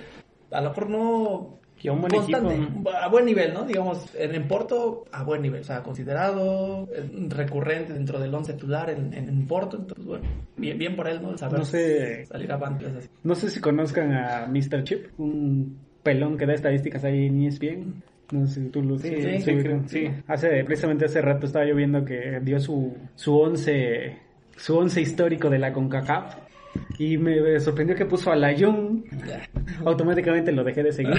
a lo mejor no Y a un buen constante, equipo. a buen nivel, ¿no? Digamos, en, Porto, a buen nivel, o sea, considerado, eh, recurrente dentro del once titular en, en, en Porto, entonces, bueno, bien, bien por él, ¿no? El saber No sé. salir avante, es así. No sé si conozcan a Mr. Chip, un pelón que da estadísticas ahí en ESPN. No sé si tú lo Sí, sí, sí, creo, sí. Hace, precisamente hace rato estaba yo viendo que dio su, su once, su once histórico de la CONCACAF. Y me sorprendió que puso a la Jung. Automáticamente lo dejé de seguir.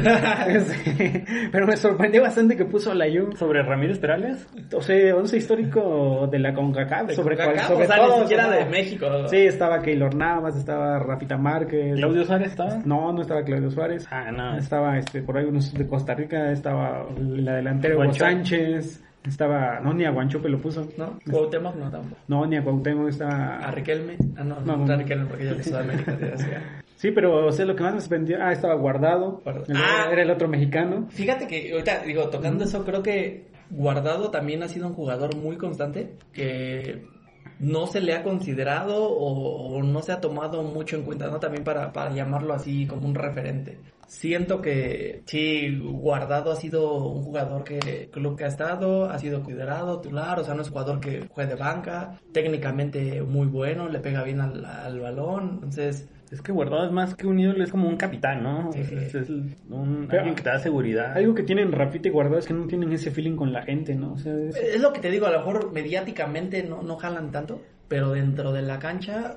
Sí. Pero me sorprendió bastante que puso a la Jung. ¿Sobre Ramírez Perales? O sea, once histórico de la CONCACAF. Sobre cual- sobre o sea, todo, ni siquiera o sea, de México. Sí, estaba Keylor Navas, estaba Rafita Márquez. ¿Claudio Suárez estaba? No, no estaba Claudio Suárez. Ah, no. Estaba este, por ahí unos de Costa Rica, estaba la delantera Hugo. Sánchez, estaba, no, ni a Guanchope lo puso. ¿No? Cuauhtémoc no tampoco. No, ni a Cuauhtémoc A estaba... Riquelme. Ah, no, No, no, no. a Riquelme porque ya es de Sudamérica. Sí, pero o sea, lo que más me sorprendió, ah, estaba Guardado, Guardado. El- Ah. era el otro mexicano. Fíjate que ahorita, digo, tocando eso, creo que Guardado también ha sido un jugador muy constante, que no se le ha considerado o, o no se ha tomado mucho en cuenta, ¿no? También para, para llamarlo así como un referente. Siento que sí, Guardado ha sido un jugador que club que ha estado, ha sido considerado titular, o sea, no es jugador que juegue de banca, técnicamente muy bueno, le pega bien al, al balón, entonces Es que Guardado es más que un ídolo, es como un capitán, ¿no? Sí, sí. Es, es un, Pero- alguien que te da seguridad. Algo que tienen Rafita y Guardado es que no tienen ese feeling con la gente, ¿no? O sea, es- Es lo que te digo, a lo mejor mediáticamente no, no jalan tanto, pero dentro de la cancha...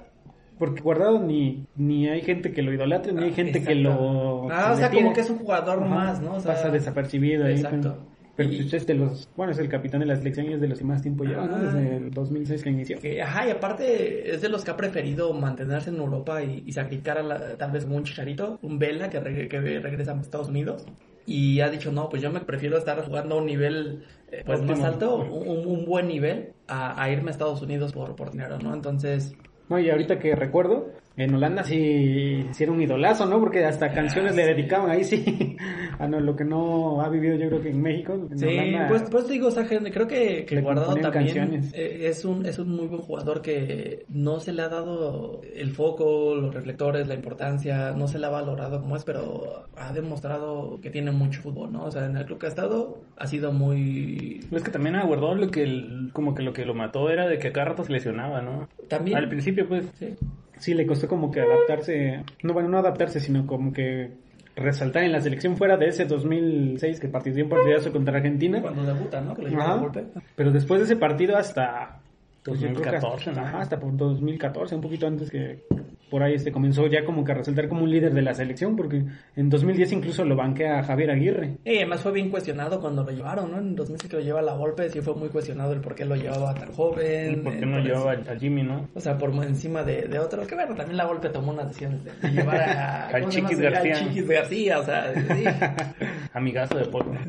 porque Guardado ni, ni hay gente que lo idolatre, ni hay gente que lo... Ah, que o sea, como que es un jugador Ajá, más, ¿no? O sea, pasa desapercibido ahí. Exacto. Pero, pero pues es de los... Bueno, es el capitán de la selección y es de los que más tiempo lleva, ¿no? Ah. Desde el 2006 que inició. Que, ajá, y aparte es de los que ha preferido mantenerse en Europa y, y sacrificar a la- tal vez un chicharito, un Vela que, regre- que regresa a Estados Unidos. Y ha dicho, no, pues yo me prefiero estar jugando a un nivel eh, pues más alto, un, un buen nivel, a, a irme a Estados Unidos por, por dinero, ¿no? Entonces, No, y ahorita que recuerdo, en Holanda sí, sí era un idolazo, ¿no? Porque hasta canciones le sí. dedicaban ahí, sí. Ah, no, lo que no ha vivido yo creo que en México. En Sí, Holanda, pues, pues te digo, o sea, creo que, que Guardado también canciones. eh, es un, es un muy buen jugador que no se le ha dado el foco, los reflectores, la importancia, no se le ha valorado como es, pero ha demostrado que tiene mucho fútbol, ¿no? O sea, en el club que ha estado ha sido muy... Es que también a Guardado lo que, como que lo que lo mató era de que a cada rato se lesionaba, ¿no? También... Al principio, pues. Sí. Sí, le costó como que adaptarse, no, bueno, no adaptarse, sino como que resaltar en la selección fuera de ese 2006 que participó en partidazo contra Argentina. Cuando debuta, ¿no? Que le Ajá. golpe. Pero después de ese partido hasta... pues, yo creo que 2014, hasta, ¿no? ajá, hasta por 2014, un poquito antes que por ahí este comenzó ya como que a resaltar como un líder de la selección, porque en 2010 incluso lo banquea a Javier Aguirre. Y además fue bien cuestionado cuando lo llevaron, ¿no? En 2006 que lo lleva la golpe, sí fue muy cuestionado el por qué lo llevaba tan joven. ¿Por qué no por llevaba al, al Jimmy, no? O sea, por encima de, de otros. Que bueno, también la golpe tomó unas decisiones de, de llevar a, Al ¿cómo se? Chiquis Al García. Chiquis García, o sea, sí. Amigazo de polvo.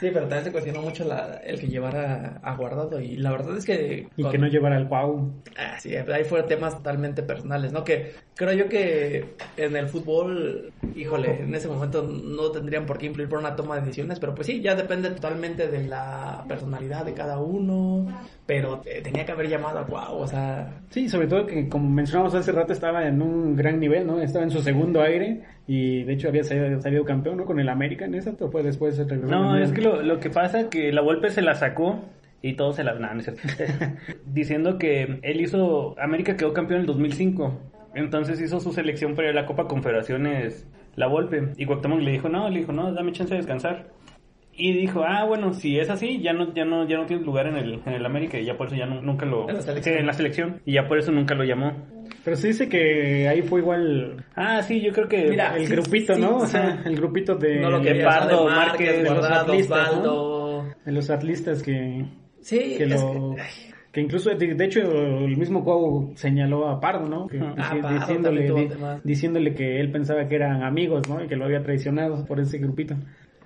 Sí, pero también se cuestionó mucho la, el que llevara a guardado. Y la verdad es que. y que cuando- no llevara al Cuau. Ah, sí, ahí fueron temas totalmente personales, ¿no? Que creo yo que en el fútbol, híjole, en ese momento no tendrían por qué influir por una toma de decisiones, pero pues sí, ya depende totalmente de la personalidad de cada uno, pero tenía que haber llamado a Guau, o sea, Sí, sobre todo que como mencionamos hace rato estaba en un gran nivel, ¿no? Estaba en su segundo aire y de hecho había salido, salido campeón, ¿no? Con el América en esa, pero fue después No, es que lo, lo que pasa que la Volpe se la sacó y todos se la... No, no es cierto. Diciendo que él hizo... América quedó campeón en el 2005. Entonces hizo su selección para la Copa Confederaciones la Volpe. Y Cuauhtémoc le dijo, no, le dijo, no, dame chance de descansar. Y dijo, ah, bueno, si es así, ya no, ya no, ya no tienes lugar en el, en el América y ya por eso ya nu- nunca lo... En la selección. Sí, en la selección. Y ya por eso nunca lo llamó. Pero se dice que ahí fue igual Ah, sí, yo creo que... Mira, el sí, grupito, sí, ¿no? O sí. sea, el grupito de, no lo de Pardo, Márquez, Márquez, de los atlistas, de los atlistas que, Sí, que es lo... que- Que incluso, de, de hecho, el mismo Cuau señaló a Pardo, ¿no? Que, Ah, Pardo diciéndole, di- diciéndole que él pensaba que eran amigos, ¿no? Y que lo había traicionado por ese grupito.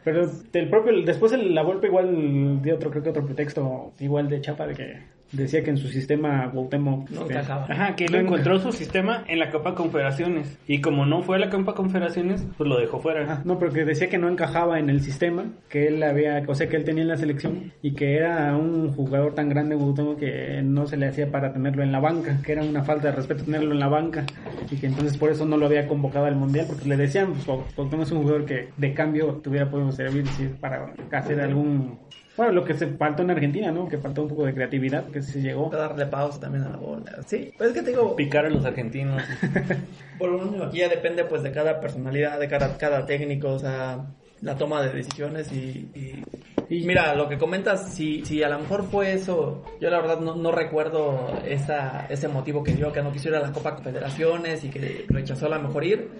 Pero el propio, después el- la Volpe igual dio otro, creo que otro pretexto igual de chapa de que decía que en su sistema Cuauhtémoc... No encajaba. Ajá, que No encontró su sistema en la Copa Confederaciones. Y como no fue a la Copa Confederaciones, pues lo dejó fuera. Ajá, no, pero que decía que no encajaba en el sistema que él había, o sea, que él tenía en la selección y que era un jugador tan grande Cuauhtémoc que no se le hacía para tenerlo en la banca, que era una falta de respeto tenerlo en la banca y que entonces por eso no lo había convocado al mundial porque le decían, pues Cuau- Cuauhtémoc es un jugador que de cambio tuviera podido servir sí, para hacer algún bueno, lo que se faltó en Argentina, ¿no? Que faltó un poco de creatividad, que se llegó. darle pausa también a la bola. Sí, pues es que te digo, Picar a los argentinos. por lo menos aquí ya depende pues de cada personalidad, de cada, cada técnico, o sea, la toma de decisiones y, y- y mira, lo que comentas, si, si a lo mejor fue eso, yo la verdad no, no recuerdo esa, ese motivo que dio, que no quiso ir a la Copa Confederaciones y que rechazó a lo mejor ir.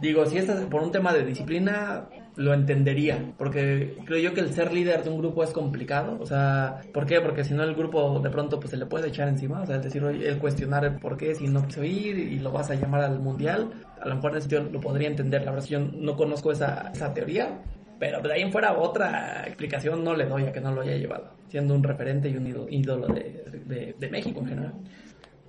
Digo, si es por un tema de disciplina, lo entendería, porque creo yo que el ser líder de un grupo es complicado, o sea, ¿por qué? Porque si no el grupo de pronto pues se le puede echar encima, o sea, es decir, el cuestionar el por qué si no quiso ir y lo vas a llamar al mundial, a lo mejor sentido lo podría entender, la verdad yo no conozco esa, esa teoría, pero de ahí en fuera otra explicación no le doy a que no lo haya llevado, siendo un referente y un ídolo, de- de México en general.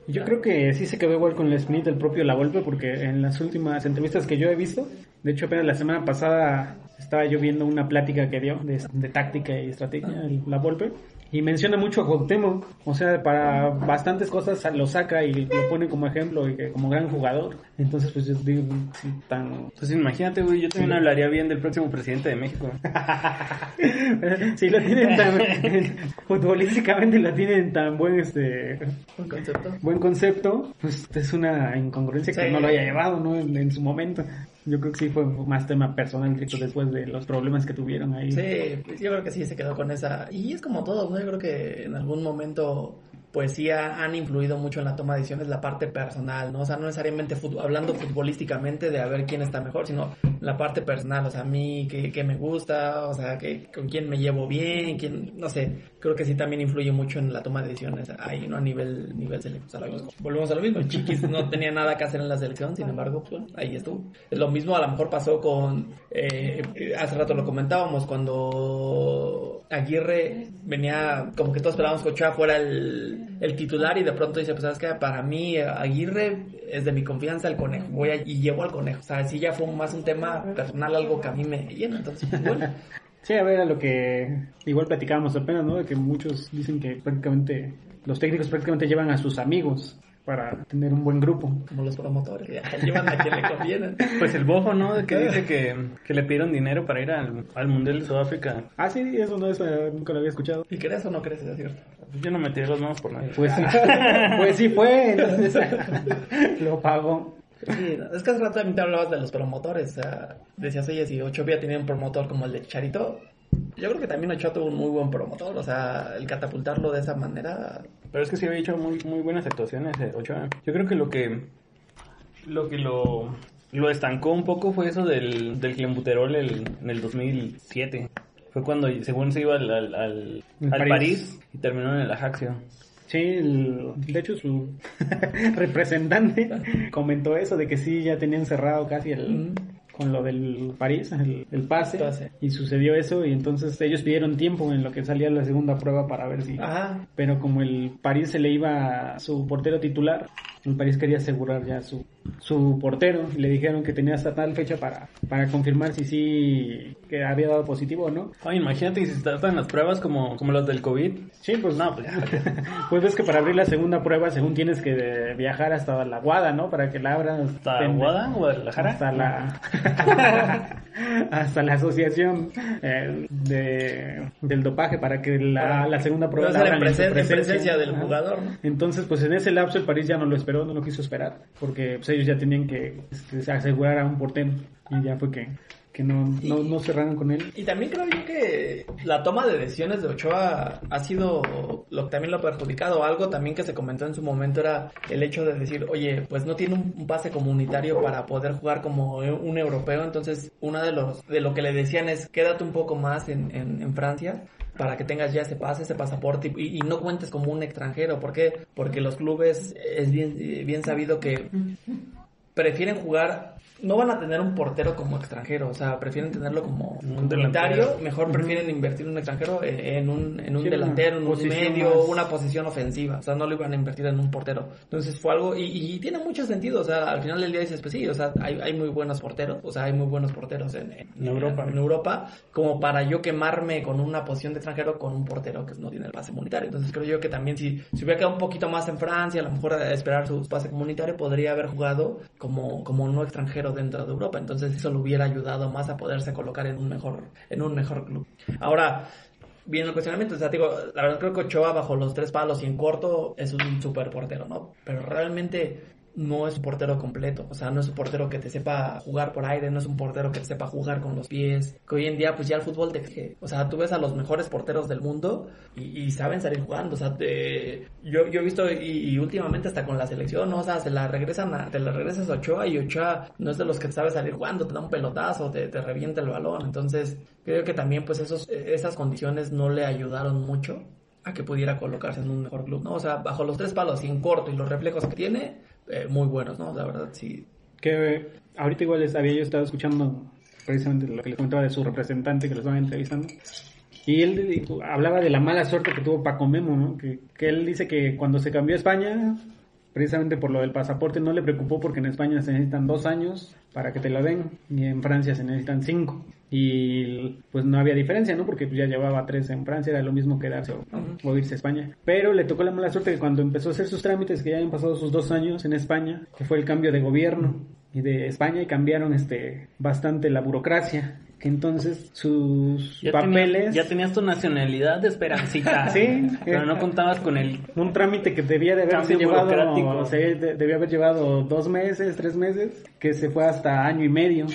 Yo creo que sí se quedó igual con el Smith el propio La Volpe porque en las últimas entrevistas que yo he visto, de hecho apenas la semana pasada estaba yo viendo una plática que dio de, de táctica y estrategia el- La Volpe Y menciona mucho a Cuauhtémoc, o sea, para bastantes cosas lo saca y lo pone como ejemplo y que como gran jugador. Entonces, pues yo digo, sí, tan... Pues imagínate, güey, yo también hablaría bien del próximo presidente de México. si lo tienen tan... futbolísticamente lo tienen tan buen, este... Un concepto. Buen concepto, pues es una incongruencia que Sí. no lo haya llevado, ¿no? En, en su momento. Yo creo que sí fue más tema personal directo después de los problemas que tuvieron ahí. Sí, pues yo creo que sí se quedó con esa. Y es como todo, ¿no? Yo creo que en algún momento, pues sí ha- han influido mucho en la toma de decisiones la parte personal, ¿no? O sea, no necesariamente fut- hablando futbolísticamente de a ver quién está mejor, sino la parte personal, o sea, a mí, qué, qué me gusta, o sea, que, con quién me llevo bien, quién, no sé, creo que sí también influye mucho en la toma de decisiones ahí, ¿no? A nivel, nivel selección. Volvemos a lo mismo, Chiquis no tenía nada que hacer en la selección, sin embargo, pues ahí estuvo. Lo mismo a lo mejor pasó con, eh, hace rato lo comentábamos, cuando Aguirre venía, como que todos esperábamos que Ochoa fuera el, el titular y de pronto dice, pues sabes que para mí Aguirre es de mi confianza el conejo, voy y llevo al conejo. O sea, sí ya fue más un tema personal, algo que a mí me llena, entonces, pues, bueno. Sí, a ver, a lo que igual platicábamos apenas, ¿no? De que muchos dicen que prácticamente los técnicos prácticamente llevan a sus amigos para tener un buen grupo. como los promotores, que ya llevan a quien le conviene. Pues el bofo, ¿no? Que dice que, que le pidieron dinero para ir al, al Mundial de Sudáfrica. Ah, sí, eso no, eso nunca lo había escuchado. ¿Y crees o no crees? Es cierto. Yo no metí los manos por nadie. Pues sí, pues sí fue, entonces lo pagó. Sí, es que hace rato también te hablabas de los promotores. O sea, decías, oye, si Ochoa había tenido un promotor como el de Charito, yo creo que también Ochoa tuvo un muy buen promotor. O sea, el catapultarlo de esa manera. Pero es que sí había hecho muy, muy buenas actuaciones, eh, Ochoa. Yo creo que lo que lo que lo, lo estancó un poco fue eso del, del clenbuterol el- en el 2007. Fue cuando, según se iba al, al, al, En al París. París. y terminó en el Ajaxio. Sí, el- de hecho su representante comentó eso, de que sí, ya tenían cerrado casi el... Con lo del París, el, el pase, y sucedió eso, y entonces ellos pidieron tiempo en lo que salía la segunda prueba para ver si, Ajá. pero como el París se le iba a su portero titular, el París quería asegurar ya su, su portero y le dijeron que tenía hasta tal fecha para, para confirmar si sí que había dado positivo o no. Ay, imagínate que si tratan las pruebas como, como las del COVID. Sí, pues No, pues ya. Pues ves que para abrir la segunda prueba, según tienes que viajar hasta la Guada, ¿no? Para que la abran. ¿Hasta ten- Guada, Guadalajara? Hasta la... hasta la asociación eh, de, del dopaje para que la, la segunda prueba Debe ser abran en, presencia del jugador, ¿no? Entonces, pues en ese lapso el París ya no lo esperó, no lo quiso esperar, porque pues, ellos ya tenían que este, asegurar a un portero y ya fue que, que no, no, no cerraron con él. Y también creo yo que la toma de decisiones de Ochoa ha sido lo que también lo ha perjudicado. Algo también que se comentó en su momento era el hecho de decir, oye, pues no tiene un un pase comunitario para poder jugar como un europeo. Entonces, una de los de lo que le decían es, quédate un poco más en, en, en Francia para que tengas ya ese pase, ese pasaporte y, y no cuentes como un extranjero. ¿Por qué? Porque los clubes es bien, bien sabido que prefieren jugar, no van a tener un portero como extranjero, o sea, prefieren tenerlo como Un delantero. mejor prefieren invertir en un extranjero eh, en un, en un Sí, delantero, en un medio, más- una posición ofensiva, o sea, no lo iban a invertir en un portero. Entonces fue algo, y, y tiene mucho sentido, o sea, al final del día dices, pues sí, o sea, hay, hay muy buenos porteros, o sea, hay muy buenos porteros en, en- En Europa. en Europa, como para yo quemarme con una posición de extranjero con un portero que no tiene el pase comunitario. Entonces creo yo que también si, si hubiera quedado un poquito más en Francia, a lo mejor a esperar su pase comunitario, podría haber jugado como, como no extranjero dentro de Europa. Entonces eso le hubiera ayudado más a poderse colocar en un mejor, en un mejor club. Ahora, Viene el cuestionamiento, o sea, digo, la verdad creo que Ochoa bajo los tres palos y en corto es un super portero, ¿no? Pero realmente no es un portero completo, o sea, no es un portero que te sepa jugar por aire, no es un portero que te sepa jugar con los pies, que hoy en día pues ya el fútbol te exige, o sea, tú ves a los mejores porteros del mundo y, y saben salir jugando, o sea, te- yo, yo he visto y, y últimamente hasta con la selección, ¿no? o sea, se la regresan a, te la regresas a Ochoa y Ochoa no es de los que sabe salir jugando, te da un pelotazo, te, te revienta el balón, entonces creo que también pues esos, esas condiciones no le ayudaron mucho a que pudiera colocarse en un mejor club, ¿no? O sea, bajo los tres palos y en corto y los reflejos que tiene, eh, muy buenos, ¿no? La verdad, sí. Que ahorita igual les había yo estado escuchando precisamente lo que les comentaba de su representante que lo estaban entrevistando. Y él hablaba de la mala suerte que tuvo Paco Memo, ¿no? Que, que él dice que cuando se cambió a España, precisamente por lo del pasaporte, no le preocupó porque en España se necesitan dos años para que te lo den y en Francia se necesitan cinco. Y pues no había diferencia, ¿no? Porque pues, ya llevaba tres en Francia, era lo mismo quedarse o, o irse a España. Pero le tocó la mala suerte que cuando empezó a hacer sus trámites, que ya habían pasado sus dos años en España, que fue el cambio de gobierno y de España y cambiaron este bastante la burocracia que entonces sus Ya papeles tenías, ya tenías tu nacionalidad de esperancita. Sí. Pero no contabas con el... un trámite que debía de haberse llevado o sea, de- debía haber llevado dos meses tres meses que se fue hasta año y medio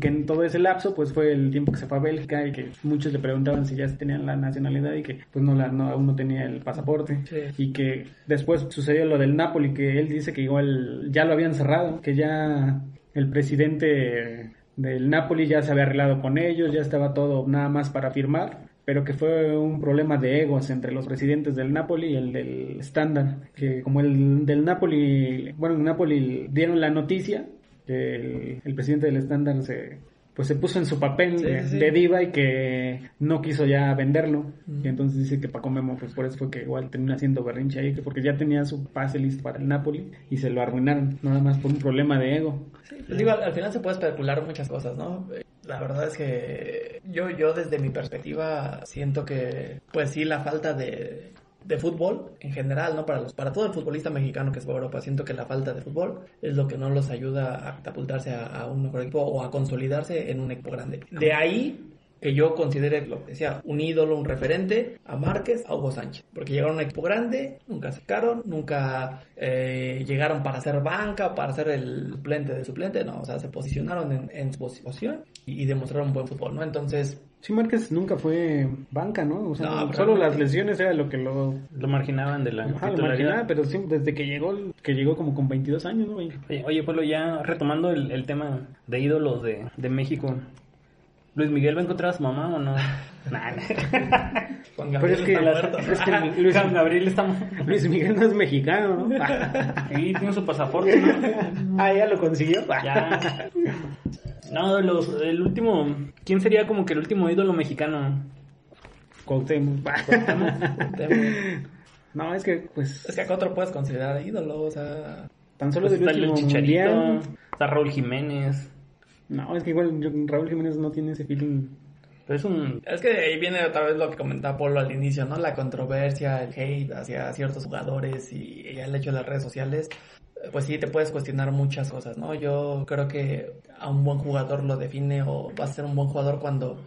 que en todo ese lapso pues fue el tiempo que se fue a Bélgica y que muchos le preguntaban si ya tenían la nacionalidad y que pues no la no aún no tenía el pasaporte Sí. y que después sucedió lo del Napoli que él dice que igual ya lo habían cerrado que ya el presidente del Napoli ya se había arreglado con ellos ya estaba todo nada más para firmar pero que fue un problema de egos entre los presidentes del Napoli y el del Standard, que como el del Napoli, bueno, en Napoli dieron la noticia que el, el presidente del Standard se pues se puso en su papel Sí, de, sí, sí. de diva y que no quiso ya venderlo y entonces dice que Paco Memo pues por eso fue que igual terminó haciendo berrinche ahí que porque ya tenía su pase listo para el Napoli y se lo arruinaron nada más por un problema de ego Pues digo, al, al final se puede especular muchas cosas, ¿no? La verdad es que yo, yo desde mi perspectiva siento que, pues sí, la falta de, de fútbol en general, ¿no? Para, los, para todo el futbolista mexicano que es de Europa, siento que la falta de fútbol es lo que no los ayuda a catapultarse a, a un mejor equipo o a consolidarse en un equipo grande. De ahí que yo considere lo que decía un ídolo, un referente, a Márquez, a Hugo Sánchez. Porque llegaron a un equipo grande, nunca sacaron, nunca eh, llegaron para hacer banca, para ser el suplente de suplente, no, o sea, se posicionaron en, en su posición y, y demostraron buen fútbol, ¿no? Entonces, Sí, Márquez nunca fue banca, ¿no? O sea, No, solo las lesiones era lo que lo Lo marginaban de la Ajá, lo titularidad. marginaba, pero sí, desde que llegó, que llegó como con 22 años, ¿no? güey? Oye, oye, Pablo, ya retomando el, el tema de ídolos de, de México. ¿Luis Miguel va a encontrar a su mamá o no? Nah, Juan Pero Gabriel es que, está muerto. es que Luis, Juan Gabriel está... Luis Miguel no es mexicano, ¿no? Sí, tiene su pasaporte, ¿no? ah, ya lo consiguió. Ya. No, los, el último... ¿Quién sería como que el último ídolo mexicano? Cuauhtémoc. no, es que, pues, Es que acá otro puedes considerar ídolo, o sea... tan solo Pues del está el último Chicharito, mundial. está Raúl Jiménez. No, es que igual yo- Raúl Jiménez no tiene ese feeling. Pero es un... Es que ahí viene otra vez lo que comentaba Polo al inicio, ¿no? La controversia, el hate hacia ciertos jugadores y, y el hecho de las redes sociales. Pues sí, te puedes cuestionar muchas cosas, ¿no? Yo creo que a un buen jugador lo define o va a ser un buen jugador cuando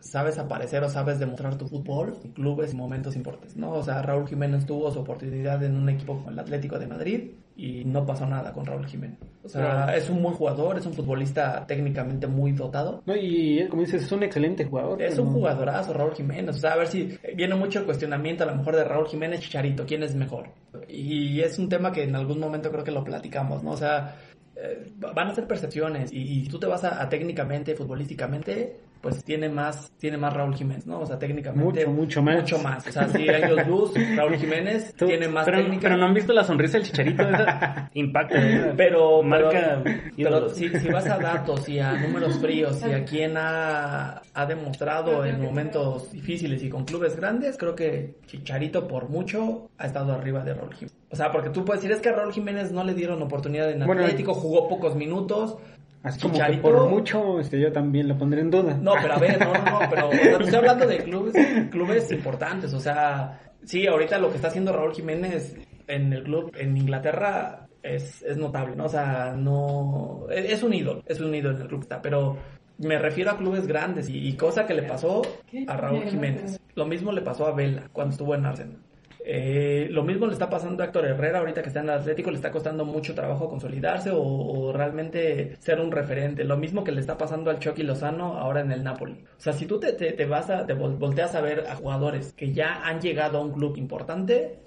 sabes aparecer o sabes demostrar tu fútbol en clubes y momentos importantes, ¿no? O sea, Raúl Jiménez tuvo su oportunidad en un equipo como el Atlético de Madrid y no pasó nada con Raúl Jiménez. O sea, es un buen jugador, es un futbolista técnicamente muy dotado, No, y él, como dices, es un excelente jugador. es un jugadorazo, Raúl Jiménez. O sea, a ver si viene mucho el cuestionamiento a lo mejor de Raúl Jiménez Chicharito, ¿quién es mejor? Y es un tema que en algún momento creo que lo platicamos, ¿no? O sea, eh, van a ser percepciones y, y tú te vas a, a técnicamente, futbolísticamente, pues tiene más, tiene más Raúl Jiménez, ¿no? O sea, técnicamente. Mucho, mucho más. Mucho más. O sea, si años luz, Raúl Jiménez Tú- tiene más Pero, técnica. pero no han visto la sonrisa del Chicharito. Esa impacta. ¿eh? Pero, Marca pero, pero si, si vas a datos y a números fríos y a quién ha, ha demostrado en momentos difíciles y con clubes grandes, creo que Chicharito por mucho ha estado arriba de Raúl Jiménez. O sea, porque tú puedes decir, es que a Raúl Jiménez no le dieron oportunidad en Bueno, Atlético, jugó pocos minutos. Así como que por mucho, este, yo también lo pondré en duda. No, pero a ver, no, no, no, pero o sea, estoy hablando de clubes, clubes importantes, o sea, sí, ahorita lo que está haciendo Raúl Jiménez en el club en Inglaterra es, es notable, ¿no? O sea, no, es, es un ídolo, es un ídolo en el club que está, pero me refiero a clubes grandes y, y cosa que le pasó a Raúl Jiménez. Lo mismo le pasó a Vela cuando estuvo en Arsenal. Eh, lo mismo le está pasando a Héctor Herrera ahorita que está en el Atlético, le está costando mucho trabajo consolidarse o, o realmente ser un referente. Lo mismo que le está pasando al Chucky Lozano ahora en el Napoli. O sea, si tú te, te- te vas a, te vol- volteas a ver a jugadores que ya han llegado a un club importante,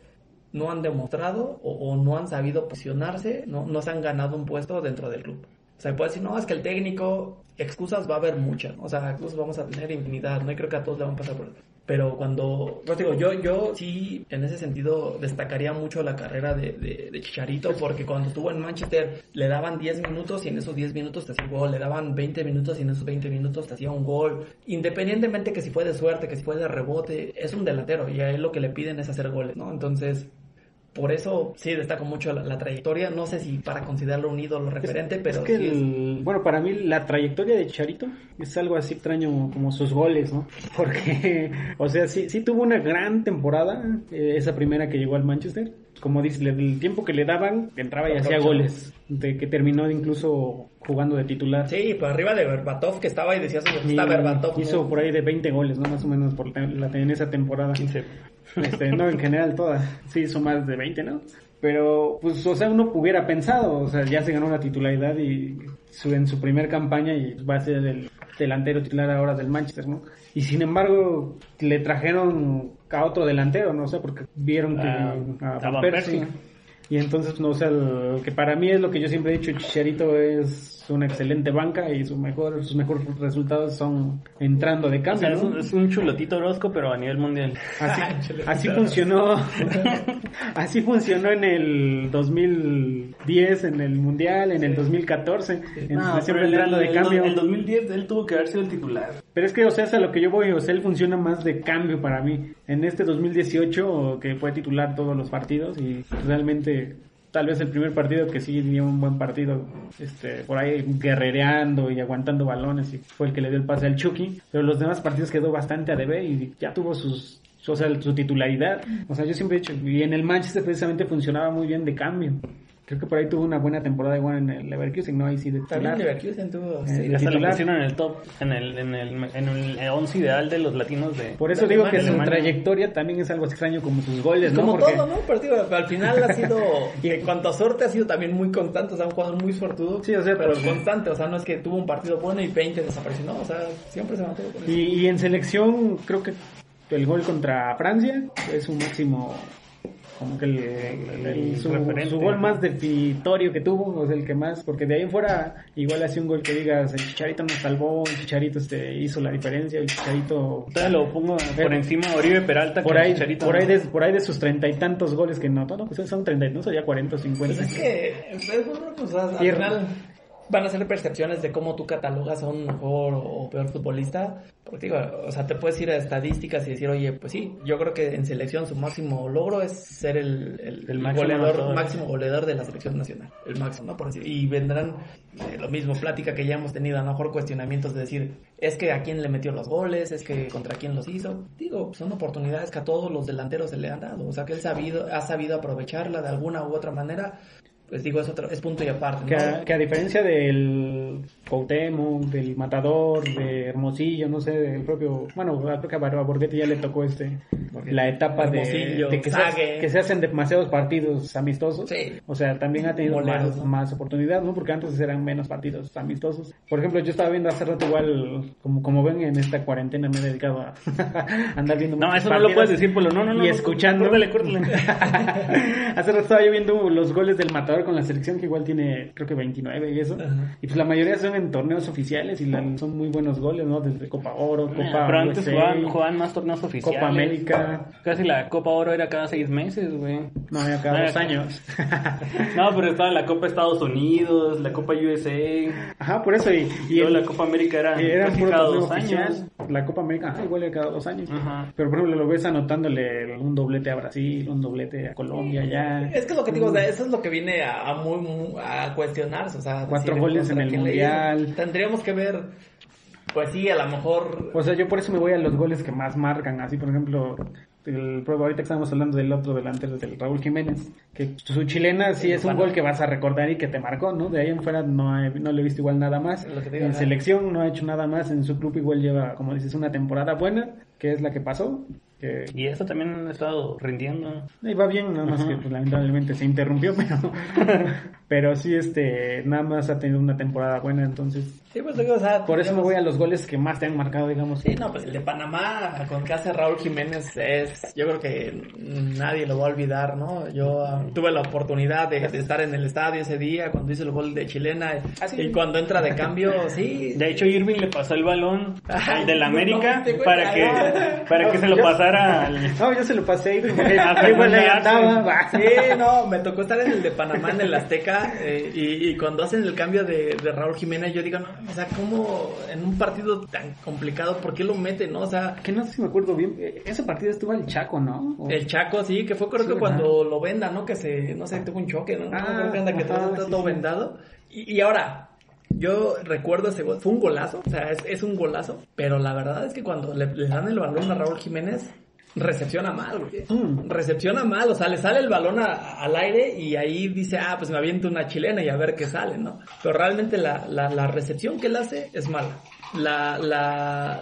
no han demostrado o, o no han sabido posicionarse, no, no se han ganado un puesto dentro del club. O sea, puede decir, no, es que el técnico, excusas va a haber muchas, o sea, excusas vamos a tener infinidad, no y creo que a todos le van a pasar por. Pero cuando, pues digo, yo, yo sí, en ese sentido, destacaría mucho la carrera de, de, de Chicharito, porque cuando estuvo en Manchester le daban 10 minutos y en esos 10 minutos te hacía un gol, le daban 20 minutos y en esos 20 minutos te hacía un gol. Independientemente que si fue de suerte, que si fue de rebote, es un delantero y a él lo que le piden es hacer goles, ¿no? Entonces, por eso sí destaco mucho la, la trayectoria. No sé si para considerarlo un ídolo referente, pero es que sí es- el- bueno, para mí la trayectoria de Charito es algo así extraño como sus goles, ¿no? Porque, o sea, sí, sí tuvo una gran temporada, eh, esa primera que llegó al Manchester. Como dices, le- el tiempo que le daban, entraba y hacía goles, de que terminó incluso jugando de titular. Sí, por arriba de Berbatov que estaba y decías, Y está Berbatov. hizo ¿no? por ahí de 20 goles, ¿no? Más o menos por la, en esa temporada. 15. Este, no, en general todas. Sí, hizo más de 20, ¿no? Pero, pues, o sea, uno hubiera pensado, o sea, ya se ganó la titularidad y su, en su primer campaña y va a ser el delantero titular ahora del Manchester, ¿no? Y sin embargo, le trajeron a otro delantero, no sé, porque vieron que Ah, a. Persie. Y entonces, no, o sea, que para mí es lo que yo siempre he dicho, Chicharito es una excelente banca y su mejor, sus mejores resultados son entrando de O cambio, sea, es un, es un chulotito Orozco, pero a nivel mundial. Así, funcionó, así funcionó en el 2010, en el Mundial, en el 2014, en, No, siempre entrando de el, cambio. el 2010 él tuvo que haber sido el titular. Pero es que, o sea, es a lo que yo voy, o sea, él funciona más de cambio para mí. En este 2018, que fue titular todos los partidos y realmente tal vez el primer partido que sí dio un buen partido, este, por ahí guerrereando y aguantando balones y fue el que le dio el pase al Chucky, pero los demás partidos quedó bastante a deber y ya tuvo sus o sea, su titularidad. O sea, yo siempre he dicho, y en el Manchester precisamente funcionaba muy bien de cambio. Creo que por ahí tuvo una buena temporada igual en el Leverkusen, ¿no? Ahí sí de También. Leverkusen tuvo... Eh, sí, Hasta lo pusieron en el top, en el, en el, en el 11 ideal de los latinos de... Por eso De digo que Alemania. su trayectoria también es algo extraño como sus goles, ¿no? Como Porque- todo, ¿no? Al final ha sido, en cuanto a suerte, ha sido también muy constante. O sea, un jugador muy suertudo. Sí, o sea, pero pues- constante. O sea, no es que tuvo un partido bueno y 20 desapareció. No, o sea, siempre se mantuvo con eso. Y, y en selección, creo que el gol contra Francia es su máximo, como que el, el- el- su, referente. su gol más definitorio que tuvo, o sea, el que más, porque de ahí en fuera, igual hacía un gol que digas, el Chicharito nos salvó, el Chicharito este, hizo la diferencia, el Chicharito... Todavía lo pongo por encima de Oribe Peralta Por que ahí, Chicharito, por, ahí ¿no? de, por ahí de sus treinta y tantos goles que no, no, pues son treinta y no, ya cuarenta o cincuenta. Pues es que, pues, al final van a ser percepciones de cómo tú catalogas a un mejor o peor futbolista. Porque digo, o sea, te puedes ir a estadísticas y decir, oye, pues sí, yo creo que en selección su máximo logro es ser el, el, El máximo goleador, anotador. máximo goleador de la selección nacional. El máximo, ¿no? Por decir. Y vendrán eh, lo mismo, plática que ya hemos tenido, a lo mejor cuestionamientos de decir, es que a quién le metió los goles, es que contra quién los hizo. Digo, son oportunidades que a todos los delanteros se le han dado. O sea, que él sabido, ha sabido aprovecharla de alguna u otra manera. Pues digo, es, otro, es punto y aparte. Que a diferencia del Cuauhtémoc, del Matador, de Hermosillo, no sé, del propio... Bueno, creo que a Barba Borghetti ya le tocó este la etapa de, que, se, que se hacen demasiados partidos amistosos. Sí. O sea, también ha tenido más, ¿no? más oportunidad, ¿no? Porque antes eran menos partidos amistosos. Por ejemplo, yo estaba viendo hace rato igual, como, como ven en esta cuarentena me he dedicado a andar viendo No, eso no lo puedes decir, Polo. No, no, no. y no, escuchando. Córtale, córtale. Hace rato estaba yo viendo los goles del Matador con la selección que igual tiene, creo que 29 y eso. Ajá. Y pues la mayoría son en torneos oficiales y la- son muy buenos goles, ¿no? Desde Copa Oro, Copa Pero antes USA, jugaban, jugaban más torneos oficiales. Copa América. Casi la Copa Oro era cada seis meses, güey. No, ya cada Ah, dos años. No, pero estaba la Copa Estados Unidos, la Copa USA. Ajá, por eso. Y, Y el- la Copa América era casi cada dos oficial. años. La Copa América, ajá, igual era cada dos años. Ajá. Pero por ejemplo, lo ves anotándole un doblete a Brasil, un doblete a Colombia, ya. Es que es lo que te digo, o sea, eso es lo que viene a, a muy, muy- a cuestionarse, o sea, Cuatro decir, goles contra en el le Mundial. Tendríamos que ver, pues sí, a lo mejor O sea, yo por eso me voy a los goles que más marcan. Así, por ejemplo, el, ahorita que estamos hablando del otro delantero, del Raúl Jiménez, que su chilena sí es un gol que vas a recordar y que te marcó, ¿no? De ahí en fuera no, he- no le he visto igual nada más. En selección no ha hecho nada más. En su club igual lleva, como dices, una temporada buena, que es la que pasó. Que Y eso también han estado rindiendo. Ahí va bien, nada más que pues, lamentablemente se interrumpió, pero, pero sí, este, nada más ha tenido una temporada buena, entonces, sí, pues digo, o sea, por eso me voy a los goles que más te han marcado, digamos. Sí, no, pues el de Panamá con que hace Raúl Jiménez es, yo creo que nadie lo va a olvidar, ¿no? Yo ah, tuve la oportunidad de, de estar en el estadio ese día cuando hizo el gol de chilena Ah, sí. y cuando entra de cambio, sí. De hecho, Irving le pasó el balón al del no, América no, te para que Para que se lo Yo- pasara al... No, yo se lo pasé ahí porque Ah, igual andaba. va. Sí, no, me tocó estar en el de Panamá, en el Azteca, eh, y, y cuando hacen el cambio de, de Raúl Jiménez, yo digo, no, o sea, ¿cómo en un partido tan complicado, por qué lo meten, no? O sea, Que no sé si me acuerdo bien. eh, Ese partido estuvo el Chaco, ¿no? O- el Chaco, sí, que fue creo Sí, que cuando lo venda, ¿no? Que se, no sé, tuvo un choque, ¿no? Ah, creo que anda que ajá, todo, sí, todo sí. vendado. Y, y ahora, yo recuerdo ese gol, fue un golazo, o sea, es, es un golazo, pero la verdad es que cuando le, le dan el balón a Raúl Jiménez, recepciona mal, güey. Mm. Recepciona mal, o sea, le sale el balón a- al aire y ahí dice, ah, pues me aviento una chilena y a ver qué sale, ¿no? Pero realmente la, la, la recepción que él hace es mala. La, la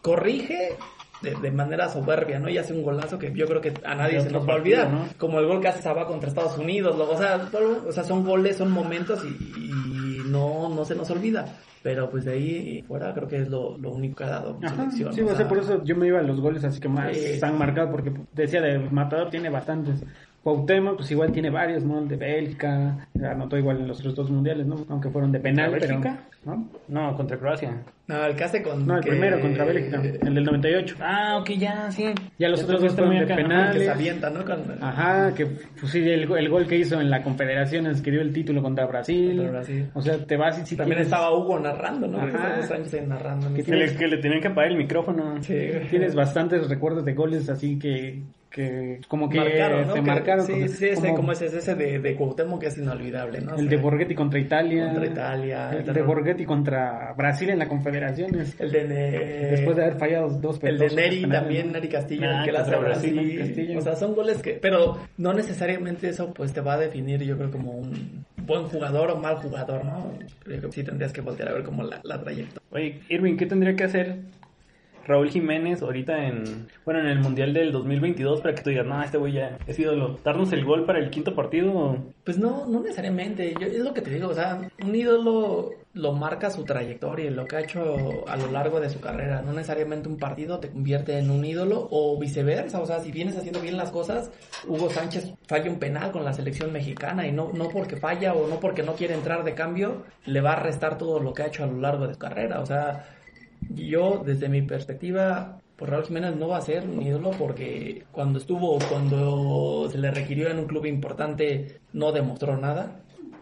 corrige de, de manera soberbia, ¿no? Y hace un golazo que yo creo que a nadie se nos va a olvidar, ¿no? Como el gol que hace Sabá contra Estados Unidos, lo- o sea, todo- o sea, son goles, son momentos y, y no, no se nos olvida. Pero pues de ahí fuera creo que es lo, lo único que ha dado Ajá, selección. sí, o sea, por eso yo me iba a los goles así que más Sí. han marcado, porque decía de Matador tiene bastantes. Cuauhtémoc, pues igual tiene varios, ¿no? El de Bélgica, anotó igual en los otros dos mundiales, ¿no? Aunque fueron de penal, ¿Contra pero... Bélgica? ¿no? No, contra Croacia. No, el que hace con... No, el que- primero contra Bélgica, el del 98. Ah, ok, ya, sí. Ya los Ya otros dos fueron muy de acá. penal. Que se Penales. avienta, ¿no? Con- Ajá, que pues sí, el, el gol que hizo en la Confederaciones que dio el título contra Brasil. Contra Brasil. O sea, te vas y si También tienes, estaba Hugo narrando, ¿no? Ajá. Sánchez narrando. Que le, que le tenían que apagar el micrófono. Sí. tienes bastantes recuerdos de goles así que, que como que marcaron, ¿no? te Que- marcaron. Sí, como- sí, ese, como como ese, ese de, de Cuauhtémoc que es inolvidable, ¿no? O el sea, de Borghetti contra Italia. Contra Italia. El el de Borghetti contra Brasil en la Confederaciones. El de... Ne- Después de haber fallado dos El de Neri penales, también, ¿no? Neri Castillo, Ah, el que la hace Brasil, Brasil. O sea, son goles que... Pero no necesariamente eso pues te va a definir, yo creo, como un buen jugador o mal jugador, ¿no? Yo creo que sí tendrías que voltear a ver como la, la trayectoria. Oye, Irving, ¿qué tendría que hacer Raúl Jiménez ahorita en, bueno, en el Mundial del 2022 para que tú digas, no, este güey ya es ídolo? ¿Darnos el gol para el quinto partido? Pues no, no necesariamente. Yo, es lo que te digo, o sea, un ídolo lo marca su trayectoria, lo que ha hecho a lo largo de su carrera. No necesariamente un partido te convierte en un ídolo o viceversa. O sea, si vienes haciendo bien las cosas, Hugo Sánchez falla un penal con la selección mexicana y no, no porque falla o no porque no quiere entrar de cambio, le va a restar todo lo que ha hecho a lo largo de su carrera. O sea, yo desde mi perspectiva, pues Raúl Jiménez no va a ser un ídolo porque cuando estuvo, cuando se le requirió en un club importante, no demostró nada.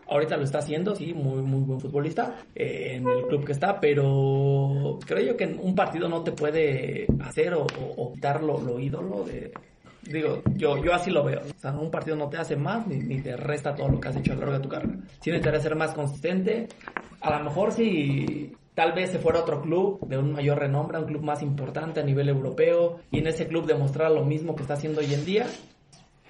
Ahorita lo está haciendo, sí, muy, muy buen futbolista eh, en el club que está, pero creo yo que un partido no te puede hacer o, o- o quitar lo, lo ídolo de... Digo, yo, yo así lo veo. O sea, un partido no te hace más ni, ni te resta todo lo que has hecho a lo largo de tu carrera. Sí necesitaría ser más consistente. A lo mejor si tal vez se fuera a otro club de un mayor renombre, un club más importante a nivel europeo, y en ese club demostrar lo mismo que está haciendo hoy en día,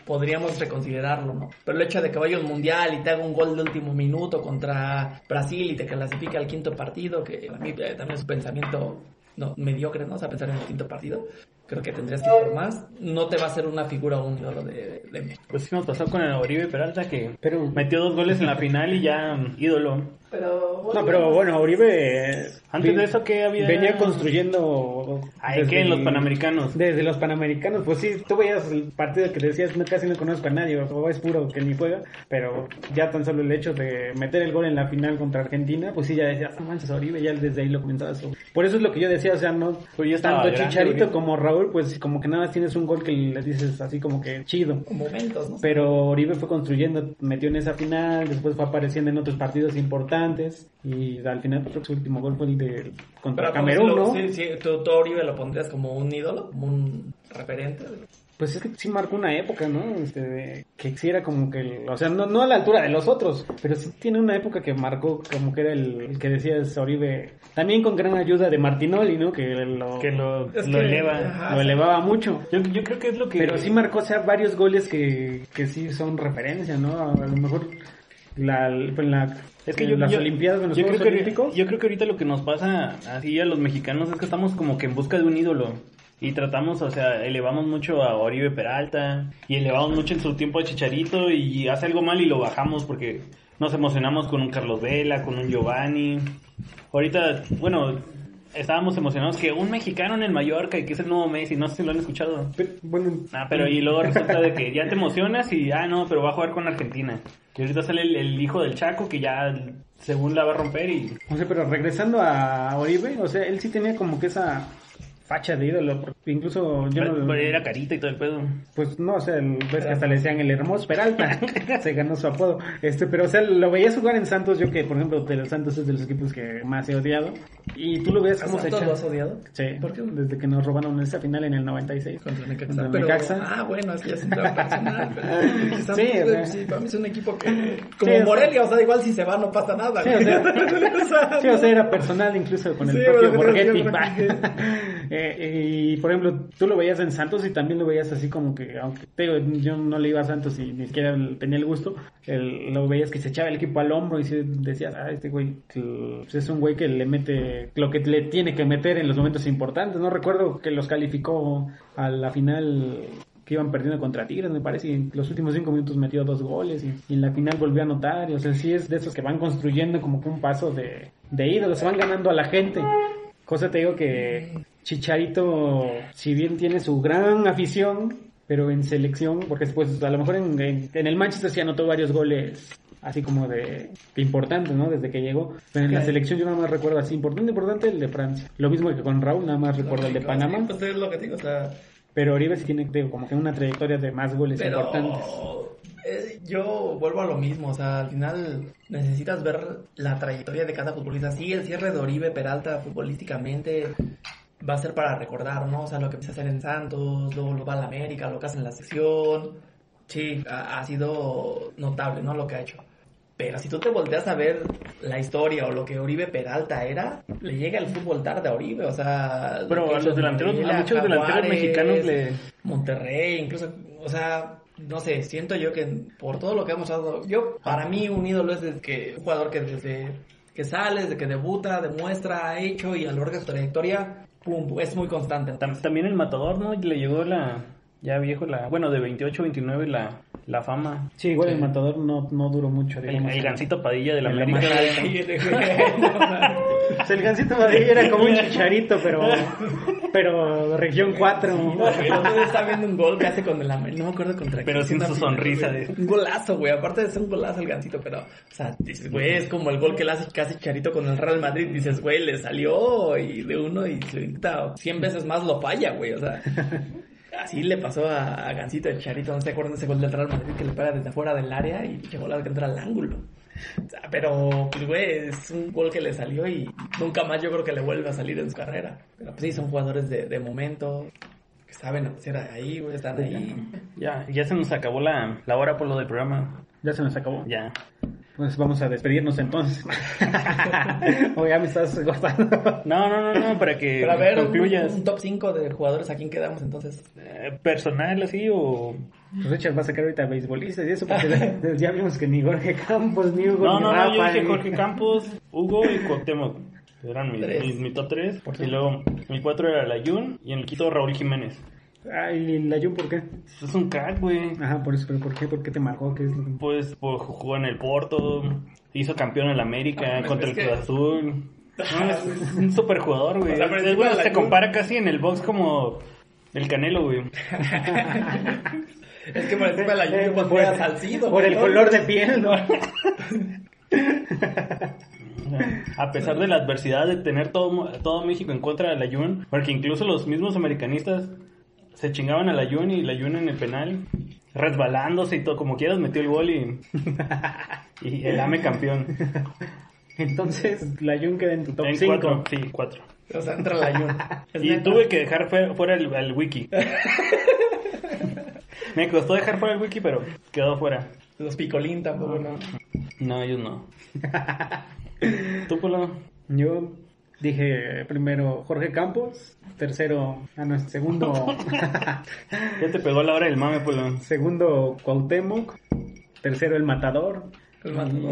podríamos reconsiderarlo, ¿no? Pero el hecho de que vaya a un mundial y te haga un gol de último minuto contra Brasil y te clasifique al quinto partido, que a mí eh, también es un pensamiento no, mediocre, ¿no? O sea, pensar en el quinto partido, creo que tendrías que ir por más. No te va a ser una figura un ídolo de, de México. Pues sí nos pasó con el Oribe Peralta que Pero- metió dos goles en la final y ya ídolo. Pero, No, pero bueno, Uribe... eh, Antes de eso, ¿qué había? Venía construyendo... Ay, desde ¿qué? En los Panamericanos. Desde los Panamericanos, pues sí, tú veías el partido que decías, no, casi no conozco a nadie, o es puro que ni juega, pero ya tan solo el hecho de meter el gol en la final contra Argentina, pues sí, ya decías, no manches, Oribe, ya desde ahí lo comentaba eso. Por eso es lo que yo decía, o sea, no, Pues tanto grande, Chicharito Oribe. como Raúl, pues como que nada más tienes un gol que le dices así como que chido. momentos, ¿no? Pero Oribe fue construyendo, metió en esa final, después fue apareciendo en otros partidos importantes y al final creo que su último gol fue el de contra Pero, Camerún, lo- ¿no? Sí, sí, ¿tú, Oribe lo pondrías como un ídolo, como un referente. Pues es que sí marcó una época, ¿no? Este, de- que sí era como que, el- o sea, no, no a la altura de los otros, pero sí tiene una época que marcó como que era el, el que decías Oribe, también con gran ayuda de Martinoli, ¿no? Que lo, Que lo, Es lo que- eleva. ajá. lo elevaba mucho. Yo, yo creo que es lo que... Pero sí marcó, o sea, varios goles que, que sí son referencia, ¿no? A lo mejor la, en la, Es que en yo, las yo- Olimpiadas, en los yo Juegos creo que, Olímpicos. yo creo que ahorita lo que nos pasa así a los mexicanos es que estamos como que en busca de un ídolo. Y tratamos, o sea, elevamos mucho a Oribe Peralta y elevamos mucho en su tiempo a Chicharito y hace algo mal y lo bajamos porque nos emocionamos con un Carlos Vela, con un Giovanni. Ahorita, bueno, estábamos emocionados que un mexicano en el Mallorca y que es el nuevo Messi, no sé si lo han escuchado. Pero, bueno, Ah, pero y luego resulta de que ya te emocionas y, ah, no, pero va a jugar con Argentina. Y ahorita sale el, el hijo del Chaco que ya, según la va a romper y... O sea, pero regresando a Oribe, o sea, él sí tenía como que esa facha de ídolo. porque Incluso yo no... Pero Era carita y todo el pedo. Pues no, o sea, el- ves que hasta le decían el hermoso Peralta, se ganó su apodo. Este, pero o sea, lo veías jugar en Santos, yo que por ejemplo de los Santos es de los equipos que más he odiado. Y tú lo ves ¿A cómo se Santos echa. lo has odiado? Sí, ¿Por qué? desde que nos robaron esa final en el 96. Contra el Necaxa. Contra el Pero, Necaxa. ah, bueno, es que ya es un tema personal. pero- Sí, güey, o sea. sí, para mí es un equipo que... Sí, Como o sea. Morelia, o sea, igual si se va no pasa nada. Sí, o sea, Sí, o sea, era personal incluso con el Sí, propio Borghetti. Y por ejemplo, tú lo veías en Santos y también lo veías así como que, aunque te digo, yo no le iba a Santos y ni siquiera tenía el gusto, lo veías que se echaba el equipo al hombro y decías, ah, este güey pues es un güey que le mete lo que le tiene que meter en los momentos importantes. No recuerdo que los calificó a la final que iban perdiendo contra Tigres, me parece, y en los últimos cinco minutos metió dos goles y, y en la final volvió a anotar, y, o sea, sí es de esos que van construyendo como que un paso de, de ídolos, se van ganando a la gente. Cosa te digo que Chicharito, si bien tiene su gran afición, pero en selección, porque pues a lo mejor en, en- en el Manchester sí anotó varios goles así como de, de importantes, ¿no? Desde que llegó. Pero en la Ok. selección yo nada más recuerdo así, importante, importante el de Francia. Lo mismo que con Raúl, nada más recuerdo el de Panamá. Pues es lo que digo, o sea... Pero Oribe sí tiene digo, como que una trayectoria de más goles Pero importantes. eh, yo vuelvo a lo mismo, o sea, al final necesitas ver la trayectoria de cada futbolista. Sí, el cierre de Oribe Peralta futbolísticamente va a ser para recordar, ¿no? O sea, lo que empieza a hacer en Santos, luego lo va a la América, lo que hace en la sección. Sí, ha, ha sido notable, ¿no? Lo que ha hecho. Pero si tú te volteas a ver la historia o lo que Oribe Peralta era, le llega el fútbol tarde a Oribe, o sea... Pero a los delanteros, a muchos delanteros Jaguares, mexicanos le... Monterrey, incluso, o sea, no sé, siento yo que por todo lo que hemos hablado, yo, para mí un ídolo es desde que, un jugador que desde que sale, desde que debuta, demuestra, ha hecho y a lo largo de su trayectoria, pum, es muy constante. Tam- También el matador, ¿no? Le llegó la... Ya viejo, la... Bueno, de 28 29 la, la fama. Sí, igual el matador no, no duró mucho, El, digamos. el gancito Padilla de la En la América. O sea, el gancito Madrid era como un chicharito, pero, pero región 4. El otro día estaba viendo un gol que hace con el América, no me acuerdo contra Pero quién, sin su sonrisa de- Un golazo, güey, aparte de ser un golazo el gancito, pero, o sea, dices, güey, es como el gol que le hace casi Charito con el Real Madrid, dices, güey, le salió y de uno y se lo intenta 100 veces más lo falla, güey, o sea... Así le pasó a, a Gancito el Charito, no se acuerdan de ese gol del Real Madrid que le pega desde afuera del área y llegó la que entra al ángulo. Pero, pues, güey, es un gol que le salió y nunca más yo creo que le vuelve a salir en su carrera. Pero, pues sí, son jugadores de, de momento, que saben hacer ahí, güey, están ahí. Ya, ya se nos acabó la, la hora por lo del programa. Ya se nos acabó. Ya. Pues vamos a despedirnos entonces. o ya me estás cortando. No, no, no, no, para que Pero a ver, un top 5 de jugadores, ¿a quién quedamos entonces? Eh, personal así o... Pues Richard va a sacar ahorita beisbolistas y eso, porque ya vimos que ni Jorge Campos, ni Hugo, No, ni no, no, yo Rafa, dije ni- Jorge Campos, Hugo y Cuauhtémoc. Eran mis, Tres. mis- mi top 3. Y luego mi 4 era Layun y en el quito Raúl Jiménez. Ay, la Jun, ¿por qué? Es un crack, güey. Ajá, por eso, pero ¿por qué? ¿Por qué te marcó? ¿Qué es lo que- Pues, pues jugó en el Porto, hizo campeón en la América Ah, contra el que- Cruz Azul. No, es, es un super jugador, güey. O sea, Es- bueno, se compara casi en el box como el Canelo, güey. Es que por encima de la lluvia por- pondría a Salcido. Por el color de piel, ¿no? A pesar de la adversidad de tener todo, todo México en contra de Layun, porque incluso los mismos americanistas se chingaban a Layun y Layun en el penal, resbalándose y todo, como quieras metió el gol y, y el AME campeón. Entonces, la Jun queda en tu top En 5. cuatro, sí, cuatro. O sea, entra la. Es Y tuve que dejar fuera, fuera el, el wiki. Me costó dejar fuera el wiki, pero quedó fuera. Los picolín tampoco, ¿no? No, ellos no. ¿Tú, Polo? Yo dije primero Jorge Campos, tercero, ah no, segundo, Ya te pegó la hora del mame, Polo. segundo Cuauhtémoc, tercero El Matador.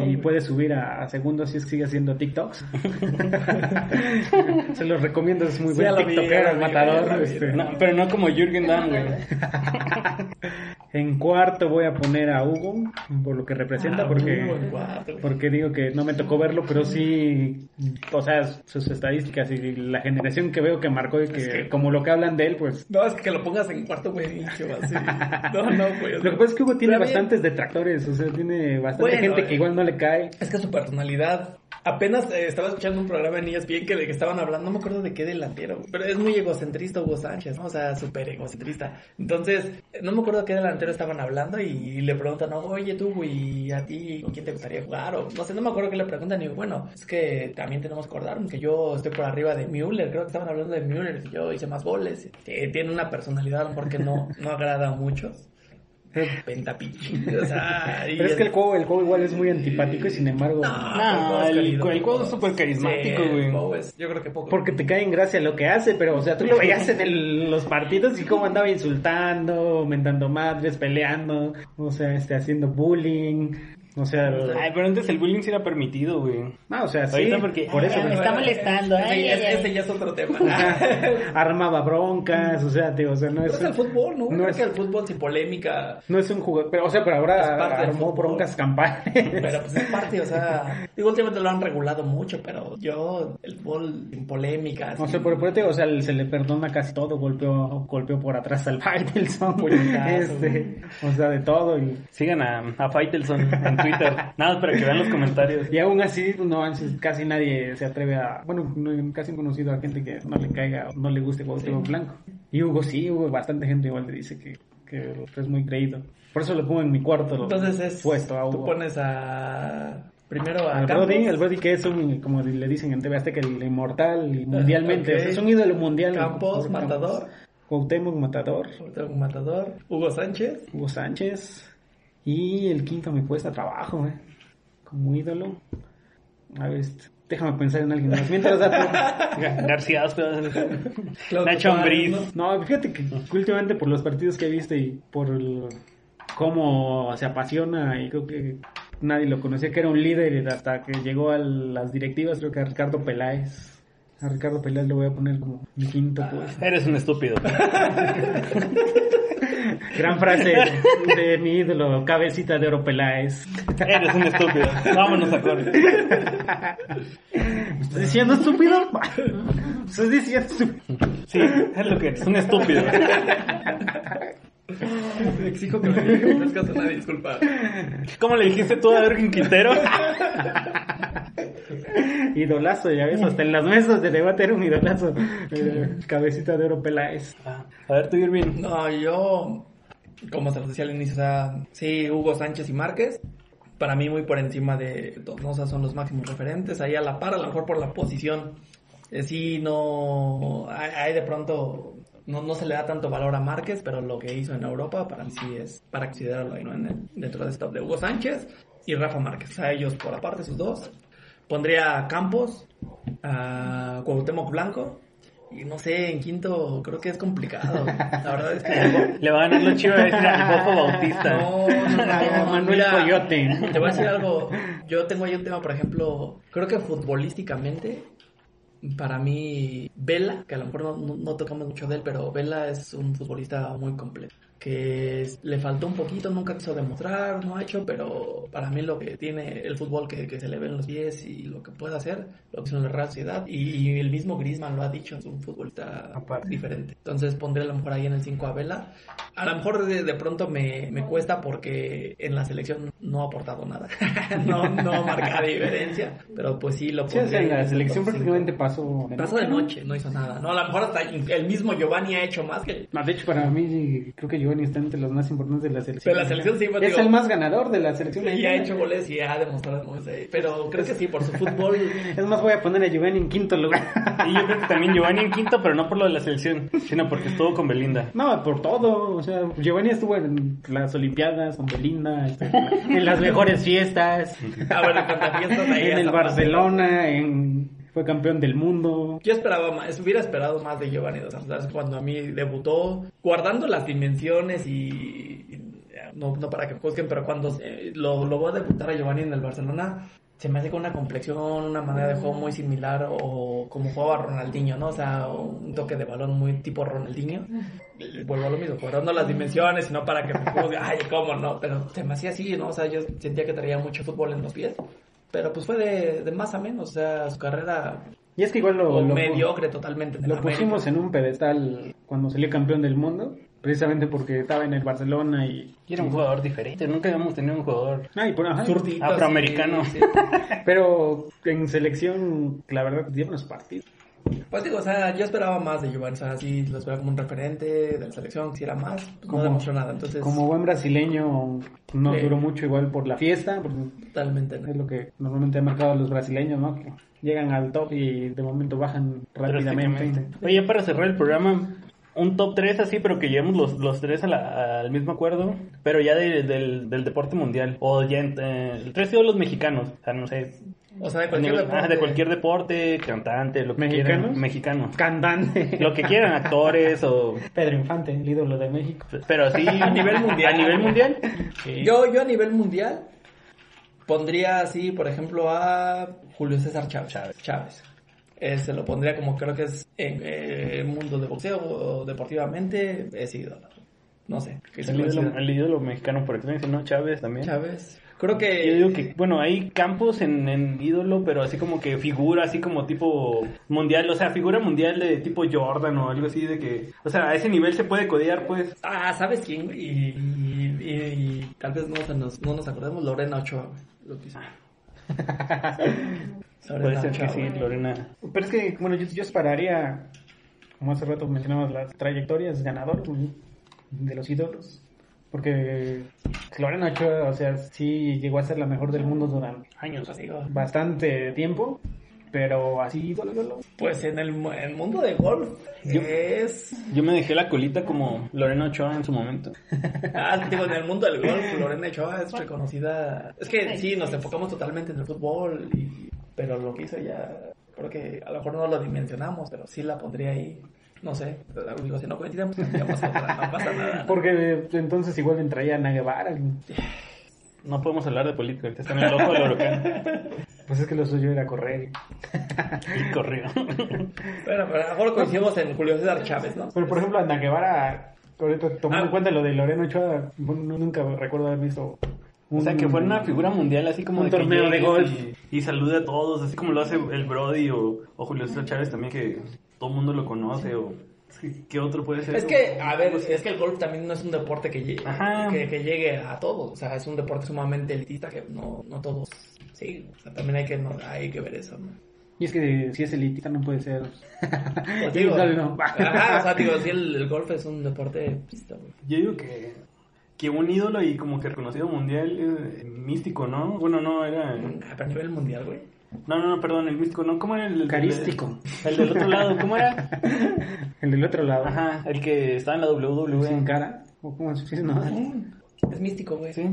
Y puede subir a, a segundo si es que sigue haciendo TikToks. Se los recomiendo, es muy Sí, buen El Matador. este. No, pero no como Jürgen Damm, güey. En cuarto voy a poner a Hugo, por lo que representa, Ah, porque... Cuatro. Porque digo que no me tocó verlo, pero sí, o sea, sus estadísticas y la generación que veo que marcó y que, Es que- como lo que hablan de él, pues... No, es que lo pongas en cuarto, güey, así. No, no, güey. Lo que pasa es que Hugo tiene bien. bastantes detractores, o sea, tiene bastante Bueno, gente que igual no le cae. Es que su personalidad. Apenas eh, estaba escuchando un programa en ESPN que, que estaban hablando, no me acuerdo de qué delantero, pero es muy egocentrista Hugo Sánchez, ¿no? O sea, súper egocentrista. Entonces, no me acuerdo de qué delantero estaban hablando y, le preguntan, oye tú, güey, ¿a ti con quién te gustaría jugar? O no sé, no me acuerdo qué le preguntan y bueno, es que también tenemos que acordarnos que yo estoy por arriba de Müller, creo que estaban hablando de Müller, que yo hice más goles. Eh, tiene una personalidad a lo mejor que no, no agrada a muchos. Pentapichi. O sea, y Pero es que el juego, el juego igual es muy antipático y sin embargo. No, el, el juego es súper carismático, Sí, güey. el yo creo que poco. Porque te cae en gracia lo que hace, pero o sea, tú lo veías en el- los partidos y cómo andaba insultando, mentando madres, peleando, o sea, este, haciendo bullying, o sea, Ay, pero antes el bullying sí era permitido, güey. no, o sea, sí, Ahorita porque- por eso Ah, me está molestando, Sí, ay, es- ay, ay. este ya es otro tema. armaba broncas, o sea, tío, o sea, no Pero es, es el fútbol, ¿no? no Creo es- que el fútbol sin polémica. no es un jugador, pero, o sea, pero Es ahora armó broncas campales. Pero pues es parte, o sea, digo, últimamente lo han regulado mucho, pero yo, el fútbol sin polémicas. O sea, por, por eso, o sea, se le perdona casi todo, golpeó, golpeó por atrás al Faitelson, este, o sea, de todo y Sigan a, a Faitelson en Twitter. Nada más para que vean los comentarios. Y aún así, no, casi nadie se atreve a... Bueno, no, casi he conocido a gente que no le caiga, no le guste Cuauhtémoc Blanco. Y Hugo sí, Hugo, bastante gente igual le dice que, que es muy creído. Por eso lo pongo en mi cuarto. lo- Entonces es, puesto a tú Hugo. pones a, primero a Campos. Brody, el Brody que es un, como le dicen en TV Azteca, el inmortal y mundialmente. ok. o sea, es un ídolo mundial. Campos, Campos. Matador. Cuauhtémoc, Matador. Cuauhtémoc Matador, Hugo Sánchez. Hugo Sánchez. Y el quinto me cuesta trabajo, eh. Como ídolo. A ver, este, déjame pensar en alguien más. Mientras García Nacho Ambriz. ¿no? No, fíjate que últimamente por los partidos que he visto y por el- cómo se apasiona y creo que nadie lo conocía que era un líder hasta que llegó a las directivas, creo que a Ricardo Peláez. A Ricardo Peláez le voy a poner como mi quinto pues. Eres un estúpido. Gran frase de mi ídolo, cabecita de oro Peláez. Eres un estúpido. Vámonos a corte. ¿Estás diciendo estúpido? ¿Estás diciendo estúpido? Sí, es lo que eres, un estúpido. Exijo que me ofrezcas una disculpa. ¿Cómo le dijiste tú a Erwin Quintero? Idolazo, ya ves, hasta en las mesas de debate era un idolazo. Eh, cabecita de oro Peláez. A ver, tú, Irving. No, yo, como se los decía al inicio, o sea, sí, Hugo Sánchez y Márquez, para mí muy por encima de todos, ¿no? o sea, son los máximos referentes, ahí a la par, a lo mejor por la posición, eh, sí, no, hay de pronto, no, no se le da tanto valor a Márquez, pero lo que hizo en Europa, para mí sí es para considerarlo ahí, ¿no? En el- dentro de Hugo Sánchez y Rafa Márquez, a ellos por aparte, sus dos. Pondría Campos, a Cuauhtémoc Blanco, y no sé, en quinto creo que es complicado. La verdad es que... Le va a ganar los decir al Bofo Bautista. No, no, no, Manuel mira, Coyote. Te voy a decir algo. Yo tengo ahí un tema, por ejemplo, creo que futbolísticamente, para mí, Vela, que a lo mejor no, no- no tocamos mucho de él, pero Vela es un futbolista muy completo. Que le faltó un poquito, nunca quiso demostrar, no ha hecho, pero para mí lo que tiene el fútbol que, que se le ve en los pies y lo que puede hacer, lo que hizo en la Real Sociedad, y, y el mismo Griezmann lo ha dicho, es un futbolista Aparte. diferente. Entonces pondré a lo mejor ahí en el 5 a Vela. A lo mejor de, de pronto me, me cuesta porque en la selección no ha aportado nada. no, no marca diferencia, pero pues sí lo Sí, o pondré sea, en la el selección prácticamente pasó. Pasó de noche, no hizo nada. No, a lo mejor hasta el mismo Giovanni ha hecho más que de hecho, para mí, creo que Giovanni está entre los más importantes de la selección. De la selección, sí, Es digo- el más ganador de la selección. y ha hecho goles y ha demostrado cómo es ahí. Pero creo que sí, por su fútbol. Es más, voy a poner a Giovanni en quinto lugar. Y yo creo que también Giovanni en quinto, pero no por lo de la selección, sino porque estuvo con Belinda. No, por todo. O sea, Giovanni estuvo en las Olimpiadas, con Belinda, este, en las mejores fiestas, Ah, bueno, fiestas ahí en el Barcelona, en, fue campeón del mundo. Yo esperaba más, hubiera esperado más de Giovanni Dos Santos cuando a mí debutó, guardando las dimensiones y, no, no para que juzguen, pero cuando eh, lo, lo voy a debutar a Giovanni en el Barcelona, se me hace con una complexión, una manera de juego muy similar o como jugaba Ronaldinho, ¿no? O sea, un toque de balón muy tipo Ronaldinho. Vuelvo a lo mismo, guardando las dimensiones no para que me juzguen, ay, cómo no, pero se me hacía así, ¿no? O sea, yo sentía que traía mucho fútbol en los pies. Pero pues fue de, de más a menos, o sea, su carrera Y es que igual lo, mediocre totalmente. lo América. pusimos en un pedestal cuando salió campeón del mundo. precisamente porque estaba en el Barcelona y... Y era un jugador diferente, nunca habíamos tenido un jugador Ah, y por- ajá. Zurdito, afroamericano. sí, sí. Pero en selección, la verdad, dio unos partidos. Pues digo, o sea, yo esperaba más de Giovanni, o sea, sí lo esperaba como un referente de la selección, si era más, pues no Como- demostró nada, entonces Como buen brasileño, no Sí. duró mucho igual por la fiesta, porque totalmente no. es lo que normalmente han marcado los brasileños, ¿no? Que llegan al top y de momento bajan rápidamente. Oye, para cerrar el programa, un top 3 así, pero que llevemos los, los tres a la- al mismo acuerdo, pero ya de- del, del deporte mundial. O ya, eh, tres ídolos mexicanos, o sea, no sé. O sea, de cualquier nivel- deporte. ah, de cualquier deporte, cantante, lo que ¿Mexicanos? quieran. Mexicanos. Cantante. Lo que quieran, actores o... Pedro Infante, el ídolo de México. Pero así... A nivel mundial. A nivel mundial. Yo, yo a nivel mundial pondría así, por ejemplo, a Julio César Chávez. Chávez. Eh, se lo pondría como creo que es en eh, el mundo de boxeo o deportivamente, es ídolo. No sé. ¿qué se El ídolo, considera? el ídolo mexicano por excelencia, ¿no? Chávez también. Chávez. Creo que... Yo digo que, bueno, hay campos en, en ídolo, pero así como que figura, así como tipo mundial, o sea, figura mundial de tipo Jordan o algo así, de que, o sea, a ese nivel se puede codear, pues. Ah, ¿sabes quién? güey? Y, y, y- y tal vez no, se nos, no nos acordemos, Lorena Ochoa. güey, Lo que hizo. Puede ser que sí. Lorena. Pero es que, bueno, yo, yo esperaría, como hace rato mencionamos, las trayectorias ganador güey, de los ídolos. Porque Lorena Ochoa, o sea, sí llegó a ser la mejor del mundo durante Años. Digo, bastante tiempo. Pero así, ídolo, ídolo. Pues en el, el mundo de golf Yo- es... Yo me dejé la colita como Lorena Ochoa en su momento. Ah, digo, en el mundo del golf, Lorena Ochoa es reconocida. Es que sí, nos enfocamos totalmente en el fútbol, y, pero lo que hizo ya, creo que a lo mejor no lo dimensionamos, pero sí la pondría ahí. No sé, digo, si no coincidimos, cambiamos otra, no pasa nada. Porque entonces igual entraría Ana Guevara. No podemos hablar de política, ahorita está en el ojo del huracán. Pues es que lo suyo era correr. Y corrió. Bueno, pero a lo mejor coincidimos en Julio César Chávez, ¿no? Pero por ejemplo, Ana Guevara, ahorita tomando Ah. en cuenta lo de Lorena Ochoa, bueno, nunca recuerdo haber visto. O sea, que fuera una figura mundial, así como Un de torneo de golf. Y, y salude a todos, así como lo hace el Brody o, o Julio César Chávez también, que todo el mundo lo conoce. o ¿Qué otro puede ser? Es que, a ver, es que el golf también no es un deporte que llegue, que, que llegue a todos. O sea, es un deporte sumamente elitista que no, no todos. Sí, o sea, también hay que, no, hay que ver eso, ¿no? Y es que si es elitista no puede ser. Pues digo, no. ajá, o sea, digo, sí, el, el golf es un deporte elitista, güey. Yo digo que, que un ídolo y como que reconocido mundial eh, místico, ¿no? Bueno, no, era... Ah, pero a nivel mundial, güey. No, no, no, perdón, el místico, ¿no? ¿Cómo era el...? el- Carístico. El, del otro lado, ¿cómo era? El del otro lado. Ajá, el que estaba en la WWE. Sin cara. ¿O cómo se dice? No. Es místico, güey. Sí,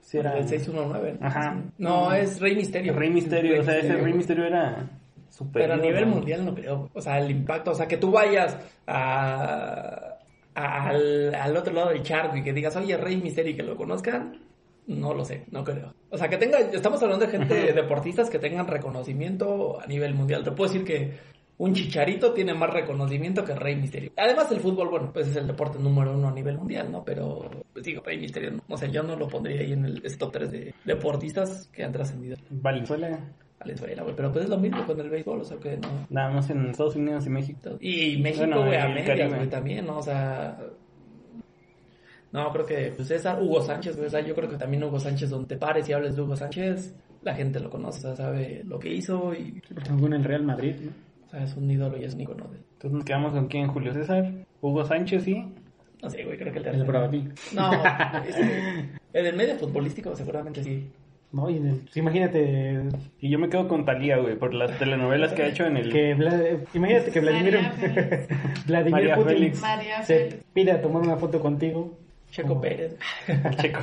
sí era... El 619. ¿no? Ajá. No, es Rey Misterio. Rey Misterio, o sea, ese Rey. Misterio era super Pero a nivel mundial no creo. O sea, el impacto, o sea, que tú vayas a, a- al, al otro lado del charco y que digas, oye, Rey Misterio y que lo conozcan, no lo sé, no creo. O sea, que tenga, estamos hablando de gente, deportistas que tengan reconocimiento a nivel mundial. Te puedo decir que un chicharito tiene más reconocimiento que Rey Misterio. Además, el fútbol, bueno, pues es el deporte número uno a nivel mundial, ¿no? Pero, pues digo, Rey Misterio, no. o sea, yo no lo pondría ahí en el top 3 de deportistas que han trascendido Valenzuela, Venezuela, güey. Pero pues es lo mismo con el béisbol, o sea, que no. nada más en Estados Unidos y México. Y México, Bueno, güey, a medias, Caribe. güey, también, ¿no? O sea... No, creo que, pues César, Hugo Sánchez, güey, o sea, yo creo que también Hugo Sánchez, donde te pares y hables de Hugo Sánchez, la gente lo conoce, o sea, sabe lo que hizo y, Jugó en el Real Madrid, ¿no? o sea, es un ídolo y es un icono de... Entonces nos quedamos con quién, Julio César, Hugo Sánchez y No sé, güey, creo que el El tercero. Brody. No, es en el medio futbolístico seguramente sí. No, y de- pues imagínate y yo me quedo con Talía, güey, por las telenovelas que ha hecho en el que Vla- imagínate que Vladimir María Félix. Vladimir María Putin Félix. María se Félix. pide a tomar una foto contigo. Checo. Pérez. Checo.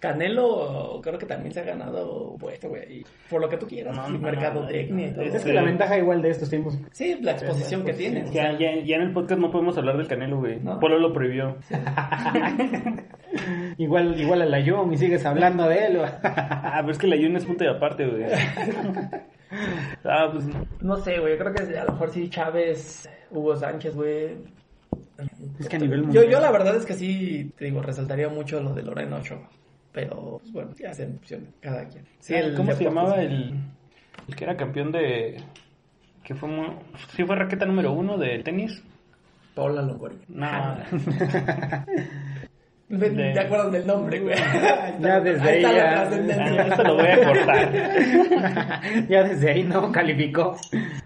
Canelo creo que también se ha ganado puesto, güey. y Por lo que tú quieras, No, no, mercadotecnia no. Es Sí. que la ventaja igual de estos tiempos Sí, la exposición que tienes. o Ya, sea, ya, ya en el podcast no podemos hablar del Canelo, güey. No. Polo lo prohibió. igual igual a la Young y sigues hablando de él. Ah, pero es que la Yuna es punto de aparte, güey. Ah, pues No sé, güey, yo creo que a lo mejor sí Chávez, Hugo Sánchez, güey. Es que a nivel Yo, mundial. yo la verdad es que sí, te digo, resaltaría mucho lo de Lorena Ochoa. Pero, pues bueno, ya se opción cada quien. Sí, el ¿Cómo se llamaba el, el que era campeón de... que fue muy- sí fue raqueta número uno de tenis? Paola Longoria. No. ¿Te De- acuerdas del nombre, güey? Ya desde ahí está ahí ya- Esto lo voy a cortar. ya desde ahí no calificó.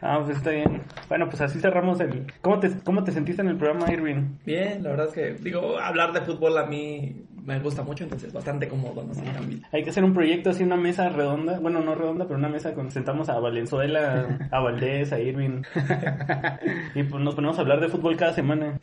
Ah, pues está bien. Bueno, pues así cerramos el... ¿Cómo te, cómo te sentiste en el programa, Irving? Bien, la verdad es que, digo, hablar de fútbol a mí me gusta mucho, entonces bastante cómodo, no sé, también. Hay que hacer un proyecto así, una mesa redonda. Bueno, no redonda, pero una mesa con... Sentamos a Valenzuela, a Valdés, a Irving. Y pues nos ponemos a hablar de fútbol cada semana.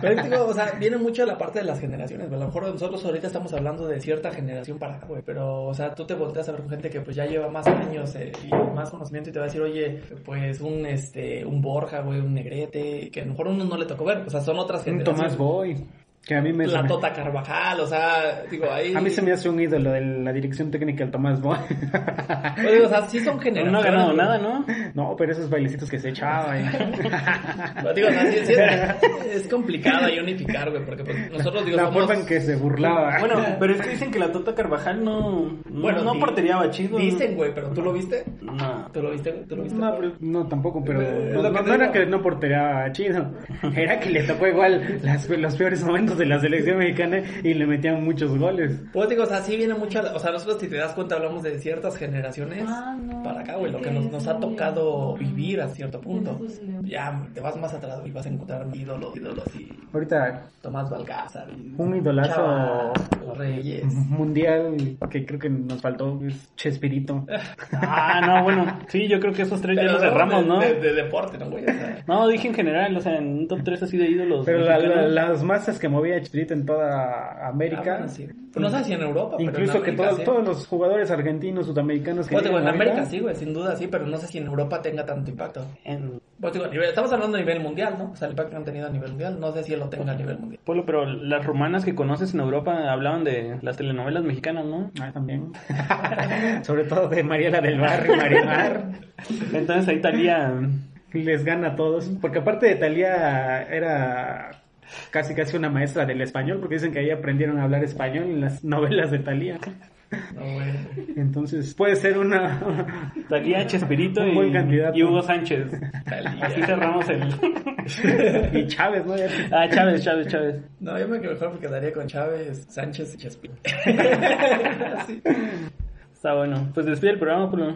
Pero digo, o sea, viene mucho la parte de las generaciones, güey. Mejor nosotros ahorita estamos hablando de cierta generación para acá, güey. Pero, o sea, tú te volteas a ver con gente que pues ya lleva más años eh, y más conocimiento y te va a decir, oye, pues un este, un Borja, güey, un Negrete, que a lo mejor uno no le tocó ver. O sea, son otras Un generaciones. Tomás Boy. Que a mí me... La Tota Carvajal, o sea, digo, ahí... A mí se me hace un ídolo de la dirección técnica del Tomás Boy. Oye, o sea, sí son generaciones. No ha ganado nada, ¿no? no, pero esos bailecitos que se echaba. Pero digo, o sea, sí- sí es, es complicado ahí unificar, güey, porque pues, nosotros, digo, la somos... forma en que se burlaba. Bueno, pero es que dicen que la Tota Carvajal no... No, Bueno, no di- porteriaba chido. Dicen, güey, pero ¿tú lo viste? No. ¿Tú lo viste? güey? ¿Tú lo viste? No, pero- no, tampoco, pero Eh, no, lo que no- era que no porteaba chido, era que le tocó igual las- los peores momentos de la selección mexicana y le metían muchos goles. Pues digo, o sea, sí viene mucho, o sea, nosotros si te das cuenta hablamos de ciertas generaciones para acá, güey, lo que nos, nos ha tocado vivir a cierto punto. Ya te vas más atrás y vas a encontrar ídolos, ídolos y Ahorita Tomás Valgázar. y un idolazo Chava Reyes. mundial que creo que nos faltó es Chespirito. Ah, no, bueno. Sí, yo creo que esos tres ya los cerramos, de, ¿no? De, de deporte, ¿no, güey? O sea, No, dije en general, o sea, en un top 3 así de ídolos. Pero la- la- las masas que Chespirito en toda ah, América, bueno, sí. Pues no sé si en Europa, pero incluso que América, todos, sí. todos los jugadores argentinos, sudamericanos que Pues digo, en América ahorita, sí, güey, sin duda sí, pero no sé si en Europa tenga tanto impacto. En Pues digo, a nivel- estamos hablando a nivel mundial, ¿no? O sea, el impacto que han tenido a nivel mundial, no sé si él lo tenga a nivel mundial. Polo, pero las rumanas que conoces en Europa hablaban de las telenovelas mexicanas, ¿no? Ah, también. Sobre todo de Mariela del Barrio, Marimar. Entonces ahí Talía... Les gana a todos. Porque aparte de Talía era casi casi una maestra del español, porque dicen que ahí aprendieron a hablar español en las novelas de Talía. No, güey. Entonces puede ser una... Talía, Chespirito Un y, buen candidato. y Hugo Sánchez. Talía. Así cerramos el... y Chávez, ¿no? Ya- Ah, Chávez, Chávez, Chávez. No, yo me quedo mejor me quedaría con Chávez, Sánchez y Chespirito. Sí. Está bueno. Pues despide el programa, Polo.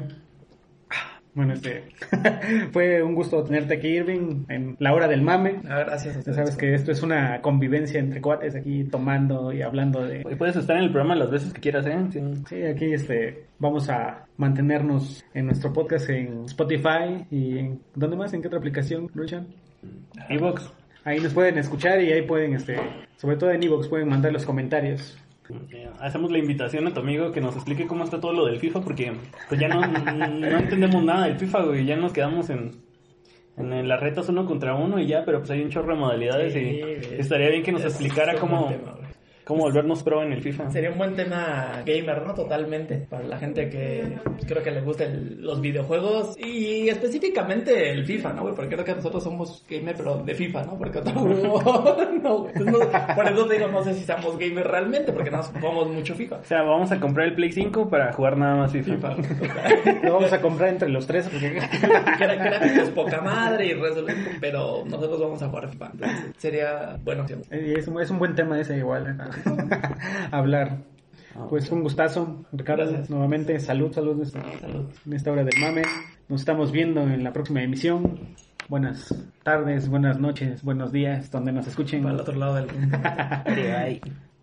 Bueno, este... fue un gusto tenerte aquí, Irving, en la hora del mame. Ah, gracias a Ya ustedes. sabes que esto es una convivencia entre cuates aquí tomando y hablando de... Puedes estar en el programa las veces que quieras, ¿eh? Sí. Sí, aquí este, vamos a mantenernos en nuestro podcast en Spotify y en... ¿Dónde más? ¿En qué otra aplicación, Luchan? Evox. Ahí nos pueden escuchar y ahí pueden, este, sobre todo en Evox, pueden mandar los comentarios. Hacemos la invitación a tu amigo que nos explique cómo está todo lo del FIFA porque pues ya no, no entendemos nada del FIFA, güey. Ya nos quedamos en, en las retas uno contra uno y ya, pero pues hay un chorro de modalidades Sí, y estaría bien que nos explicara cómo, tema. Cómo volvernos pro en el FIFA. Sería un buen tema gamer, ¿no? Totalmente. Para la gente que creo que le gusten los videojuegos y específicamente el FIFA, ¿no, güey? Porque creo que nosotros somos gamer, pero de FIFA, ¿no? Porque otro no, güey. Entonces, no- por eso te digo, no sé si seamos gamer realmente, porque no jugamos mucho FIFA. O sea, vamos a comprar el Play 5 para jugar nada más FIFA. FIFA. Lo vamos a comprar entre los tres porque... pues, poca madre y resolver, pero nosotros vamos a jugar FIFA. Entonces, sería opción. Eh, Es un, es un buen tema ese igual, ¿eh? hablar. Pues un gustazo, Ricardo, Gracias. nuevamente, salud, salud en esta, Salud. en esta hora del mame. Nos estamos viendo en la próxima emisión. Buenas tardes, buenas noches, buenos días, donde nos escuchen. Para el otro lado del mundo.